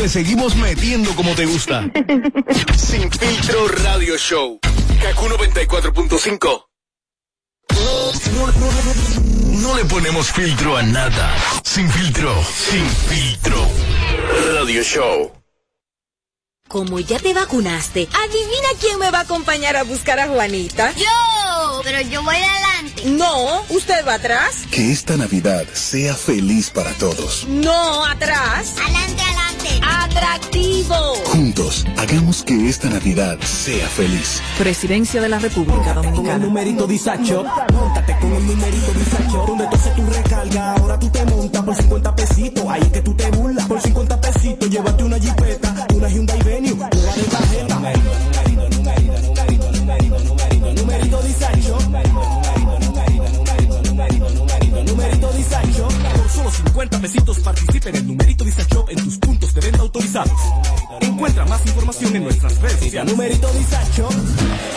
le seguimos metiendo como te gusta. Sin filtro radio show. Kaku 94.5. No, no, no, no le ponemos filtro a nada. Sin filtro, sin filtro. Radio show. Como ya te vacunaste, adivina quién me va a acompañar a buscar a Juanita. Yo, pero yo voy adelante. No, usted va atrás. Que esta Navidad sea feliz para todos. No, atrás. Adelante, adelante. Juntos, hagamos que esta Navidad sea feliz. Presidencia de la República Con el Dominicana. numerito disacho, montate con el numerito disacho. Donde tú haces tu recarga, ahora tú te montas por 50 pesitos. Ahí es que tú te burlas. Por 50 pesitos, llévate una jipeta, una Hyundai Venue, una de tarjeta. Numerito, numerito, numerito, numerito, numerito, numerito, numerito disacho. Numerito disacho. Por solo 50 pesitos participa en el numerito Encuentra más información en nuestras redes sociales. Numerito disacho.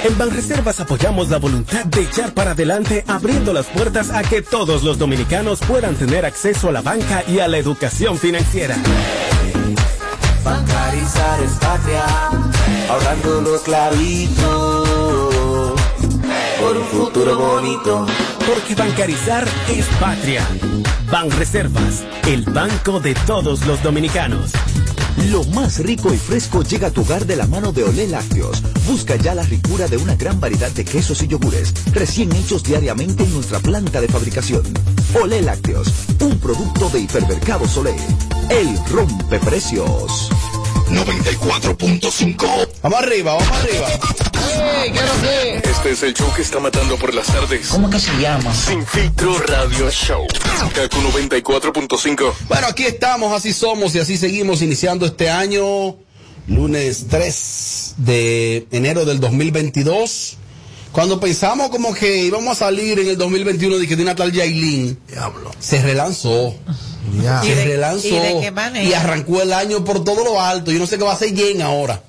En Banreservas apoyamos la voluntad de echar para adelante abriendo las puertas a que todos los dominicanos puedan tener acceso a la banca y a la educación financiera. Bancarizar es patria, ahorrando los clavitos por un futuro bonito. Porque bancarizar es patria. Banreservas, el banco de todos los dominicanos. Lo más rico y fresco llega a tu hogar de la mano de Olé Lácteos. Busca ya la ricura de una gran variedad de quesos y yogures, recién hechos diariamente en nuestra planta de fabricación. Olé Lácteos, un producto de Hipermercado Olé. El rompe precios. 94.5. Vamos arriba, vamos arriba. Este es el show que está matando por las tardes. ¿Cómo que se llama? Sin filtro radio show. Kaku 94.5. Bueno, aquí estamos, así somos y así seguimos iniciando este año, lunes 3 de enero del 2022. Cuando pensamos como que íbamos a salir en el 2021 de que de una tal Yailin, se relanzó. Ya. ¿Y Se de- relanzó y de qué manera? y arrancó el año por todo lo alto. Yo no sé qué va a hacer Jen ahora.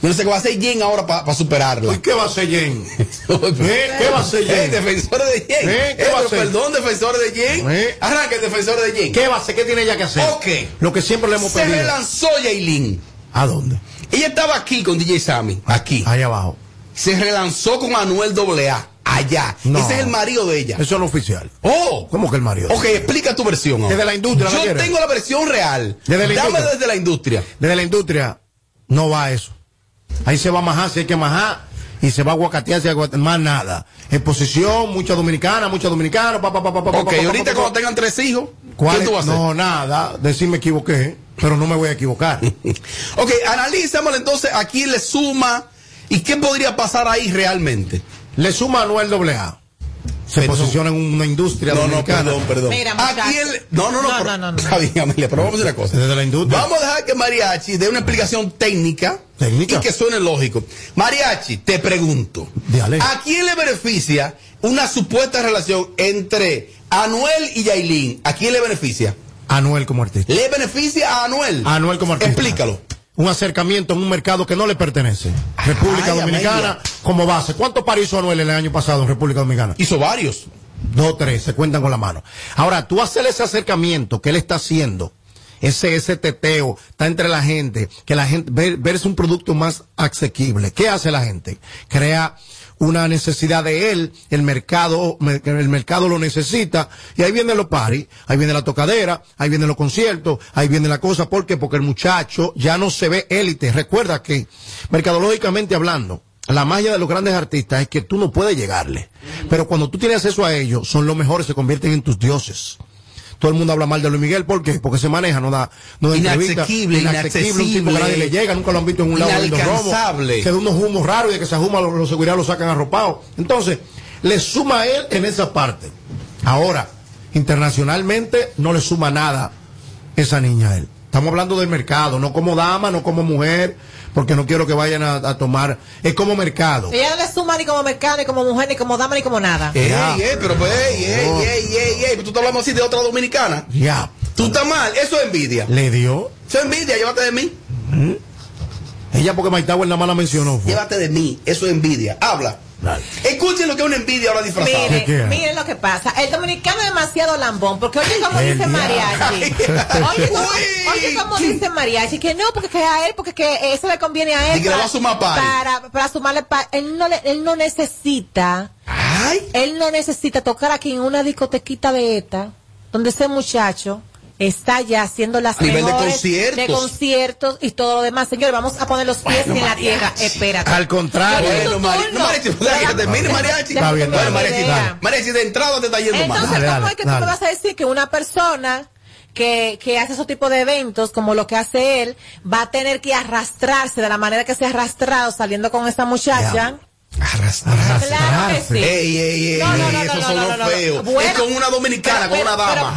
No sé qué va a hacer Jen ahora para superarla. ¿Y qué va a hacer Jen? ¿Eh? ¿Qué va a hacer Eh, Jen? defensores de Jen. ¿Eh? ¿Qué Eh, va a hacer? Perdón, defensores de Jen. ¿Eh? Arranca el defensor de Jen. ¿Qué va a hacer? ¿Qué tiene ella que hacer? Ok. Lo que siempre le hemos Se pedido. relanzó Yailin. ¿A dónde? Ella estaba aquí con DJ Sammy, aquí. Ahí abajo. Se relanzó con Anuel AA, allá. No. Ese es el marido de ella. Eso es oficial. Oh. ¿Cómo que el marido? Ok, explica tu versión. ahora. Desde la industria, ¿la Yo tengo la versión real. Desde la Dame industria. desde la industria. Desde la industria no va eso. Ahí se va a majar si hay que majar y se va a aguacatear si hay que aguacatear. Más nada. Exposición, mucha dominicana, mucha dominicana. Pa, pa, pa, pa, pa, Ok, pa, pa, ahorita cuando tengan tres hijos, ¿Cuál ¿qué tú vas a hacer? No, nada. Decir me equivoqué, pero no me voy a equivocar. Ok, analízamelo entonces, ¿a quién le suma y qué podría pasar ahí realmente? Le suma a Anuel AA. Se Perdón. posiciona en una industria No, no, dominicana. perdón, perdón. Mira, ¿A muchacho. quién le- No, no, no. No, pero- no, no, no. Está bien, Amelia, pero vamos a hacer una cosa. Desde la industria. Vamos a dejar que Mariachi dé una explicación técnica, ¿Técnica? y que suene lógico. Mariachi, te pregunto, Dale. ¿a quién le beneficia una supuesta relación entre Anuel y Yailin? ¿A quién le beneficia? Anuel como artista. ¿Le beneficia a Anuel? Anuel como artista. Explícalo. Un acercamiento en un mercado que no le pertenece. República Ay, Dominicana como base. ¿Cuántos paris hizo Anuel el año pasado en República Dominicana? Hizo varios. Dos tres, se cuentan con la mano. Ahora, tú hacer ese acercamiento que él está haciendo, ese, ese teteo, está entre la gente, que la gente, ver, verse un producto más asequible. ¿Qué hace la gente? Crea una necesidad de él, el mercado, me- el mercado lo necesita, y ahí vienen los paris, ahí viene la tocadera, ahí vienen los conciertos, ahí viene la cosa, ¿por qué? Porque el muchacho ya no se ve élite. Recuerda que, mercadológicamente hablando, la magia de los grandes artistas es que tú no puedes llegarle. Pero cuando tú tienes acceso a ellos, son los mejores, se convierten en tus dioses. Todo el mundo habla mal de Luis Miguel, ¿por qué? Porque se maneja, no da, no da. Inaccesible, inaccesible, un tipo que nadie le llega, nunca lo han visto en un lado Inalcanzable. que de unos humos raros y de que se ahuma los, los seguridad lo sacan arropados. Entonces, le suma a él en esa parte. Ahora, internacionalmente no le suma nada esa niña a él. Estamos hablando del mercado, no como dama, no como mujer, porque no quiero que vayan a, a tomar. Es como mercado. Ella no le suma ni como mercado, ni como mujer, ni como dama, ni como nada. Ey, Ya. ey, pero pues, ey, ey, ey, ey, ey, tú estás hablando así de otra dominicana. Ya. Tú estás mal, eso es envidia. Le dio. Eso es envidia, llévate de mí. Ella porque Maitagüe nada más la mencionó. fue. Llévate de mí, eso es envidia. Habla. Escuchen lo que es una envidia ahora disfrazada. Miren, miren lo que pasa. El dominicano es demasiado lambón, porque oye como dice. Mariachi. Oye como, oye como dice Mariachi, que no, porque que a él, porque que eso le conviene a él. Y que le va a sumar. Para, para sumarle pa- él no le- él no necesita. Él no necesita tocar aquí en una discotequita de esta, donde ese muchacho está ya haciendo las A nivel de conciertos. de conciertos y todo lo demás. Señores, vamos a poner los pies Bueno, en la mariachi. tierra. Espérate. Al contrario. Bueno, no, Mariachi, Déjame- que termine Mariachi. déjame Bueno, terminar mi Mariachi, dale. Mariachi, de entrada te está yendo mal. Entonces, ¿cómo es que tú me vas a decir que una persona que, que hace esos tipos de eventos, como lo que hace él, va a tener que arrastrarse de la manera que se ha arrastrado saliendo con esa muchacha? Claro que sí. Ey, ey, ey, No, no, no, ey, no, eso no, sonó no, no, no. feo. Bueno, es con una dominicana, con pero- una dama.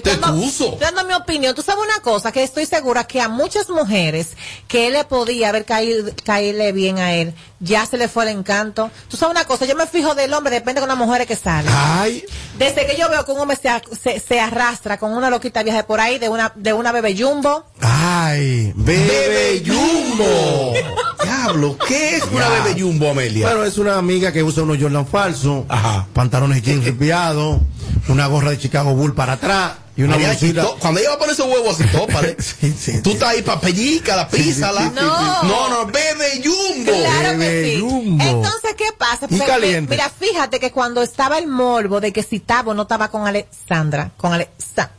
Te estoy dando- dando mi opinión. Tú sabes una cosa, que estoy segura que a muchas mujeres que él le podía haber caído, caerle bien a él, ya se le fue el encanto. Tú sabes una cosa, yo me fijo del hombre, depende con las mujeres que salen. Ay. Desde que yo veo que un hombre se, se, se arrastra con una loquita viaje por ahí de una, de una bebé jumbo. Ay, Bebe Jumbo. Diablo, ¿qué es una Ya. bebé Jumbo, Amelia? Bueno, es una amiga que usa unos Jordan falsos, pantalones jeans ripiados, una gorra de Chicago Bull para atrás y una bolsita. to- cuando ella va a poner ese huevo así, tópale. Tú estás ahí pa' pellícala, písala. sí, sí, sí. No. no, no, bebe Jumbo. Claro que sí. Entonces, ¿qué pasa? Y caliente. Mira, fíjate que cuando estaba el morbo de que si Tabo no estaba con Alexandra, con Alexa,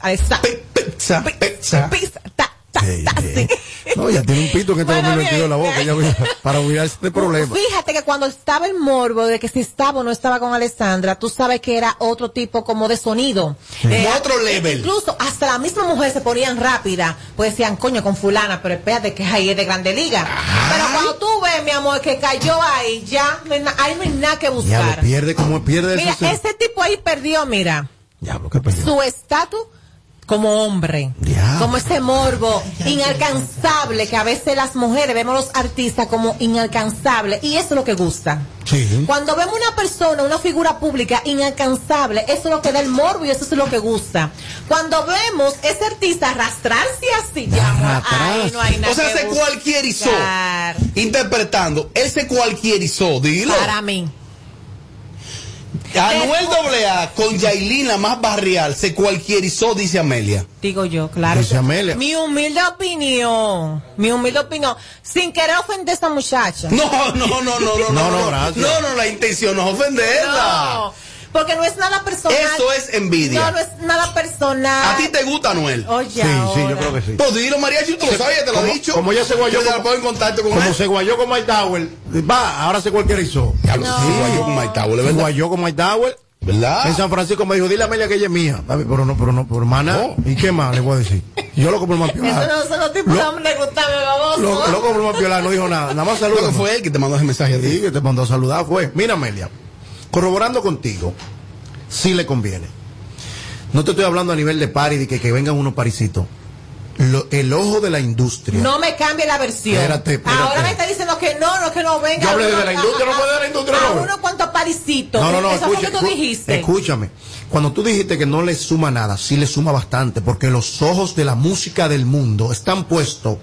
Alexa, pizza, pizza, pizza, ta, sí. No, ya tiene un pito este Bueno, 2022 en la boca, bien. ya voy a- para olvidarse este problema. Fíjate que cuando estaba el morbo de que si estaba o no estaba con Alessandra, tú sabes que era otro tipo como de sonido. Eh, Como otro level. Incluso hasta la misma mujer se ponían rápida, pues decían, coño, con fulana, pero espérate que ahí es de grande liga. Pero cuando tú ves, mi amor, que cayó ahí, ya, no hay na- ahí no hay nada que Ya lo buscar. pierde como pierde Mira, ese tipo ahí perdió, mira, Diablo, ¿qué perdió? su estatus como hombre, como ese morbo inalcanzable que a veces las mujeres vemos los artistas como inalcanzable y eso es lo que gusta. Sí. Cuando vemos una persona, una figura pública inalcanzable, eso es lo que da el morbo y eso es lo que gusta. Cuando vemos ese artista arrastrarse así, ya, no hay nada O sea, que se buscar. cualquierizó. Interpretando. Él se cualquierizó, dilo. Para mí. Anuel AA con Yailin, más barrial, se cualquierizó, dice Amelia. Digo yo, claro. Dice Amelia. Mi humilde opinión. Mi humilde opinión. Sin querer ofender a esta muchacha. No, no, no, no, no. No, no, no, no, no, la intención no es ofenderla. No porque no es nada personal. Eso es envidia. No, no es nada personal. ¿A ti te gusta Anuel? Oye, Sí, sí, yo creo que sí. Pues dilo, Mariachi, tú lo sabes, ya te lo he dicho. Como ya se guayó, Yo te la como- pongo en contacto con como él. se guayó con Mike Tower, va, ahora se cualquierizó. Ya lo sé, se guayó con Mike Tower, Se ¿verdad? guayó con Mike Tower. ¿Verdad? En San Francisco me dijo, dile a Amelia que ella es mía. Pero no, pero no, pero hermana. ¿Y qué más le voy a decir? Yo lo compro más Eso piola. no son los tipos de hombres que gustan, baboso. Lo, lo compro más piola, no dijo nada. Nada más saludos. Creo que fue él que te mandó ese mensaje a ti. Sí, que te mandó a saludar. Fue, mira Amelia, corroborando contigo, sí le conviene. No te estoy hablando a nivel de pari, de que, que vengan unos parisitos. Lo- el ojo de la industria. No me cambie la versión. Espérate, espérate. Ahora me está diciendo que no, no, que no venga. Yo hablé de la a- industria, no a- puede de la industria, A no. uno cuantos parisitos. No, no, no, Eso fue escucha, lo que tú dijiste. escúchame. Cuando tú dijiste que no le suma nada, sí le suma bastante, porque los ojos de la música del mundo están puestos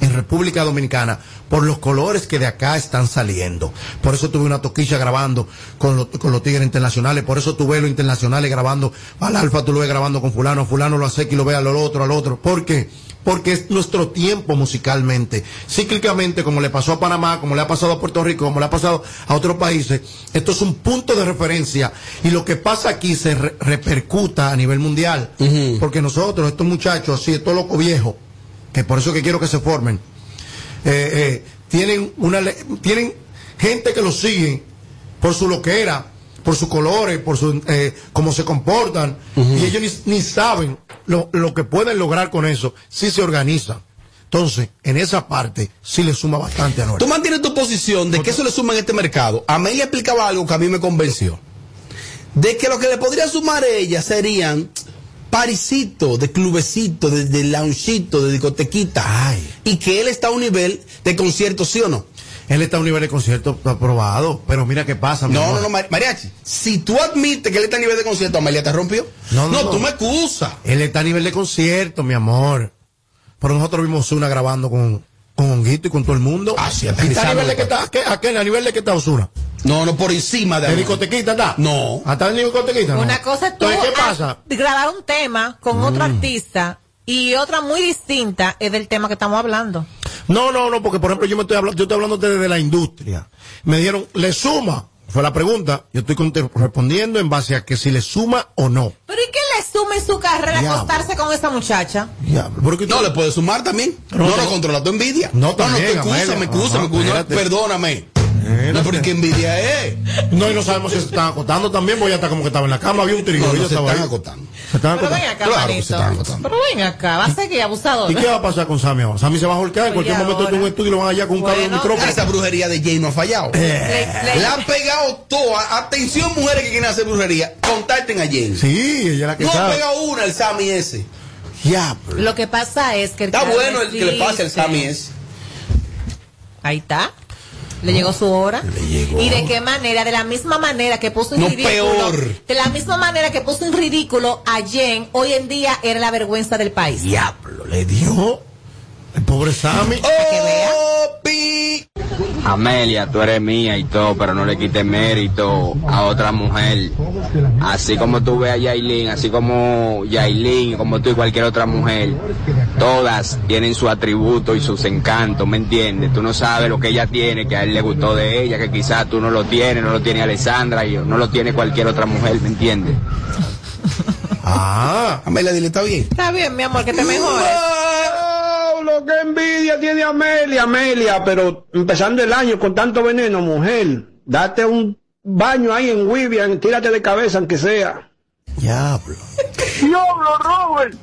en República Dominicana por los colores que de acá están saliendo. Por eso tuve una toquilla grabando con, los- con los Tigres Internacionales, por eso tuve los internacionales grabando al Alfa, tú lo ves grabando con fulano, fulano lo hace y lo ve al otro, al otro. ¿Por qué? Porque es nuestro tiempo musicalmente. Cíclicamente, como le pasó a Panamá, como le ha pasado a Puerto Rico, como le ha pasado a otros países, esto es un punto de referencia y lo que pasa aquí se re- repercuta a nivel mundial. Porque nosotros, estos muchachos, así, estos locos viejos, que por eso que quiero que se formen, eh, eh, tienen una tienen gente que los sigue por su loquera, por sus colores, por su eh, cómo se comportan, y ellos ni, ni saben lo, lo que pueden lograr con eso si se organizan. Entonces, en esa parte sí le suma bastante a Noel. Tú mantienes tu posición de que eso le suma en este mercado. Amelia explicaba algo que a mí me convenció. De que lo que le podría sumar a ella serían parisitos, de clubecitos, de, de loungecitos, de discotequita. Y que él está a un nivel de concierto, ¿sí o no? Él está a un nivel de concierto aprobado, pero mira qué pasa. No, no, no, Mar- Mariachi. Si tú admites que él está a nivel de concierto, Amelia te rompió. No, no, no. tú me excusas. Él está a nivel de concierto, mi amor. Pero nosotros vimos una grabando con, Con Honguito y con todo el mundo. Ah, sí, ¿Está a nivel de que está, ¿qué? ¿A qué? ¿A nivel de que está Osuna? No, no, por encima de ¿De discotequita está? No. ¿Hasta el discotequita? No. Una cosa es tú Entonces, ¿qué pasa? grabar un tema con otro Mm. artista y otra muy distinta es del tema que estamos hablando. No, no, no, porque por ejemplo yo me estoy hablando, yo estoy hablando desde la industria. Me dijeron, ¿le suma? Fue la pregunta. Yo estoy respondiendo en base a que si le suma o no. Pero ¿y qué le suma en su carrera Diablo. acostarse con esa muchacha? No, le puedes sumar también. No, no, controla tu envidia. No, no, también, te Amelia. excusa, me excusa, me excusa. Perdóname. No, pero ¿qué envidia es? No, y no sabemos si se están acostando también, porque ya está como que estaba en la cama, había un trío. No, no, se estaba están ahí. acostando. Se están Pero ven acá, Claro manito. se están acostando. Pero ven acá, va a ser que abusador. ¿Y qué va a pasar con Sammy ahora? Sammy se va a holcar en cualquier momento de un estudio y lo van allá con un cable de micrófono. Esa brujería de Jay no ha fallado. Eh. Le- le- La han pegado todas. Atención, mujeres que quieren hacer brujería. Contacten a Jay. Sí, ella la que No ha pegado una el Sammy ese. Ya, pero- Lo que pasa es que el Está bueno el que le pase al Sammy ese. Ahí está. Le llegó su hora. llegó. ¿Y de qué manera? De la misma manera que puso en No, ridículo. peor. De la misma manera que puso en ridículo a Jen, hoy en día era la vergüenza del país. Diablo, le dio. El pobre Sammy. que vea. Amelia, tú eres mía y todo, pero no le quites mérito a otra mujer. Así como tú ves a Yailin, así como Yailin, como tú y cualquier otra mujer, todas tienen su atributo y sus encantos, ¿me entiendes? Tú no sabes lo que ella tiene, que a él le gustó de ella, que quizás tú no lo tienes, no lo tiene Alessandra y no lo tiene cualquier otra mujer, ¿me entiendes? Ah. Amelia, dile, está bien. Está bien, mi amor, que te mejores. Wow, lo que envidia tiene Amelia, Amelia, pero empezando el año con tanto veneno, mujer, date un baño ahí en Vivian, tírate de cabeza aunque sea. Diablo. Diablo, Robert.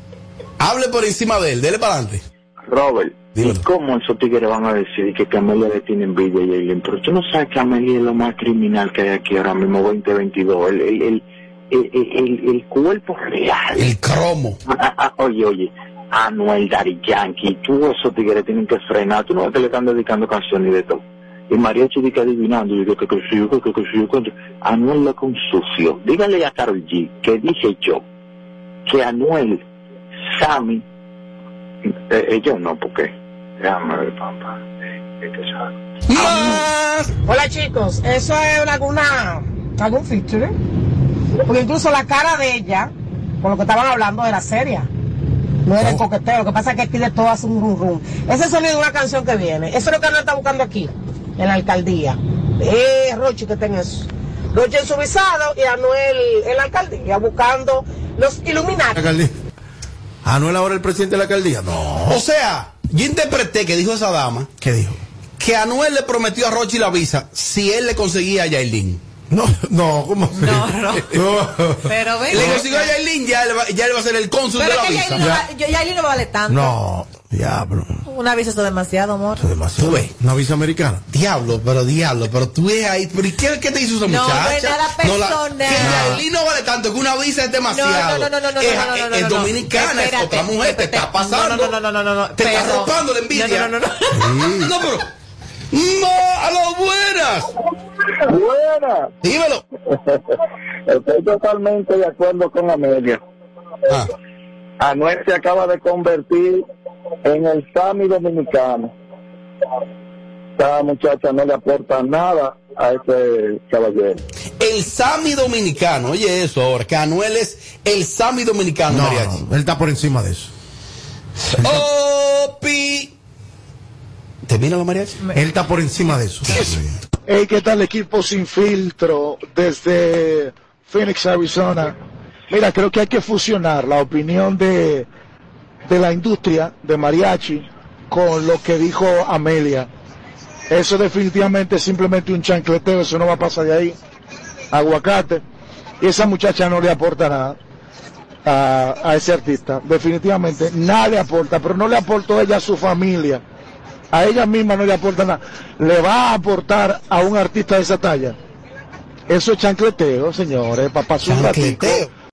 Hable por encima de él, dele para adelante. Robert, ¿y cómo esos tigres van a decir que, que Amelia le tiene envidia a Yailin? Pero tú no sabes que Amelia es lo más criminal que hay aquí ahora mismo, 2022. El, el, el, el, el- el cuerpo real. El cromo. Ah, ah, oye, oye, Anuel, Daddy Yankee, tú esos tigres tienen que frenar. Tú no ves que le están dedicando canciones de todo. Y María Chidica adivinando, y digo que que sí, que que sí, que Anuel lo con sucio. Dígale a Carol G que dije yo que Anuel, Sammy, eh, ellos no, porque déjame ver, papá. eh, que sabe. Hola chicos, eso es alguna algún feature, porque incluso la cara de ella, por lo que estaban hablando, era seria. No era el coqueteo, lo que pasa es que aquí de todo hace un rum rum. Ese sonido de una canción que viene, eso es lo que Anuel está buscando aquí, en la alcaldía. Eh, Rochi que tenga eso. Rochi en su visado y Anuel en la alcaldía, buscando los. Alcaldía. Anuel ahora el presidente de la alcaldía. No. O sea, yo interpreté que dijo esa dama. ¿Qué dijo? Que Anuel le prometió a Rochi la visa si él le conseguía a Yailin. No, no, ¿cómo así? No, no. Pero ven. Le consiguió a Yailin, ya ya él va a ser el cónsul Pero de es la que visa. Yailin no, va- yo- Yailin no vale tanto. No, diablo. Una visa eso es demasiado, amor. Demasiado. Tú ves. Una visa americana. Diablo, pero diablo, pero tú ves ahí, pero ¿y qué, qué te hizo esa No, no muchacha? es nada No, la- personal. que Yailin no vale tanto, que una visa es demasiado. No, no, no, no, no, no, es, no, no, no, es no, no. dominicana, es otra mujer, te está pasando. No, no, no, no, no, no. Te está arropando la envidia. No, no, no, no. No, pero. ¡No! ¡A las buenas! Buena. Dímelo. Estoy totalmente de acuerdo con Amelia. Ah. Anuel se acaba de convertir en el Sami dominicano. Esta muchacha no le aporta nada a ese caballero. El Sami dominicano, oye eso ahora, que Anuel es el Sami dominicano, No, mariachi. no, él está por encima de eso. Opi. ¿Termina la mariachi? Él está por encima de eso. Hey, ¿qué tal equipo sin filtro desde Phoenix, Arizona? Mira, creo que hay que fusionar la opinión de, de la industria de mariachi con lo que dijo Amelia. Eso definitivamente es simplemente un chancleteo, eso no va a pasar de ahí. Aguacate. Y esa muchacha no le aporta nada a, a ese artista. Definitivamente nada le aporta, pero no le aportó ella a su familia. A ella misma no le aporta nada. Le va a aportar a un artista de esa talla. Eso es chancleteo, señores, ratico. Chancleteo.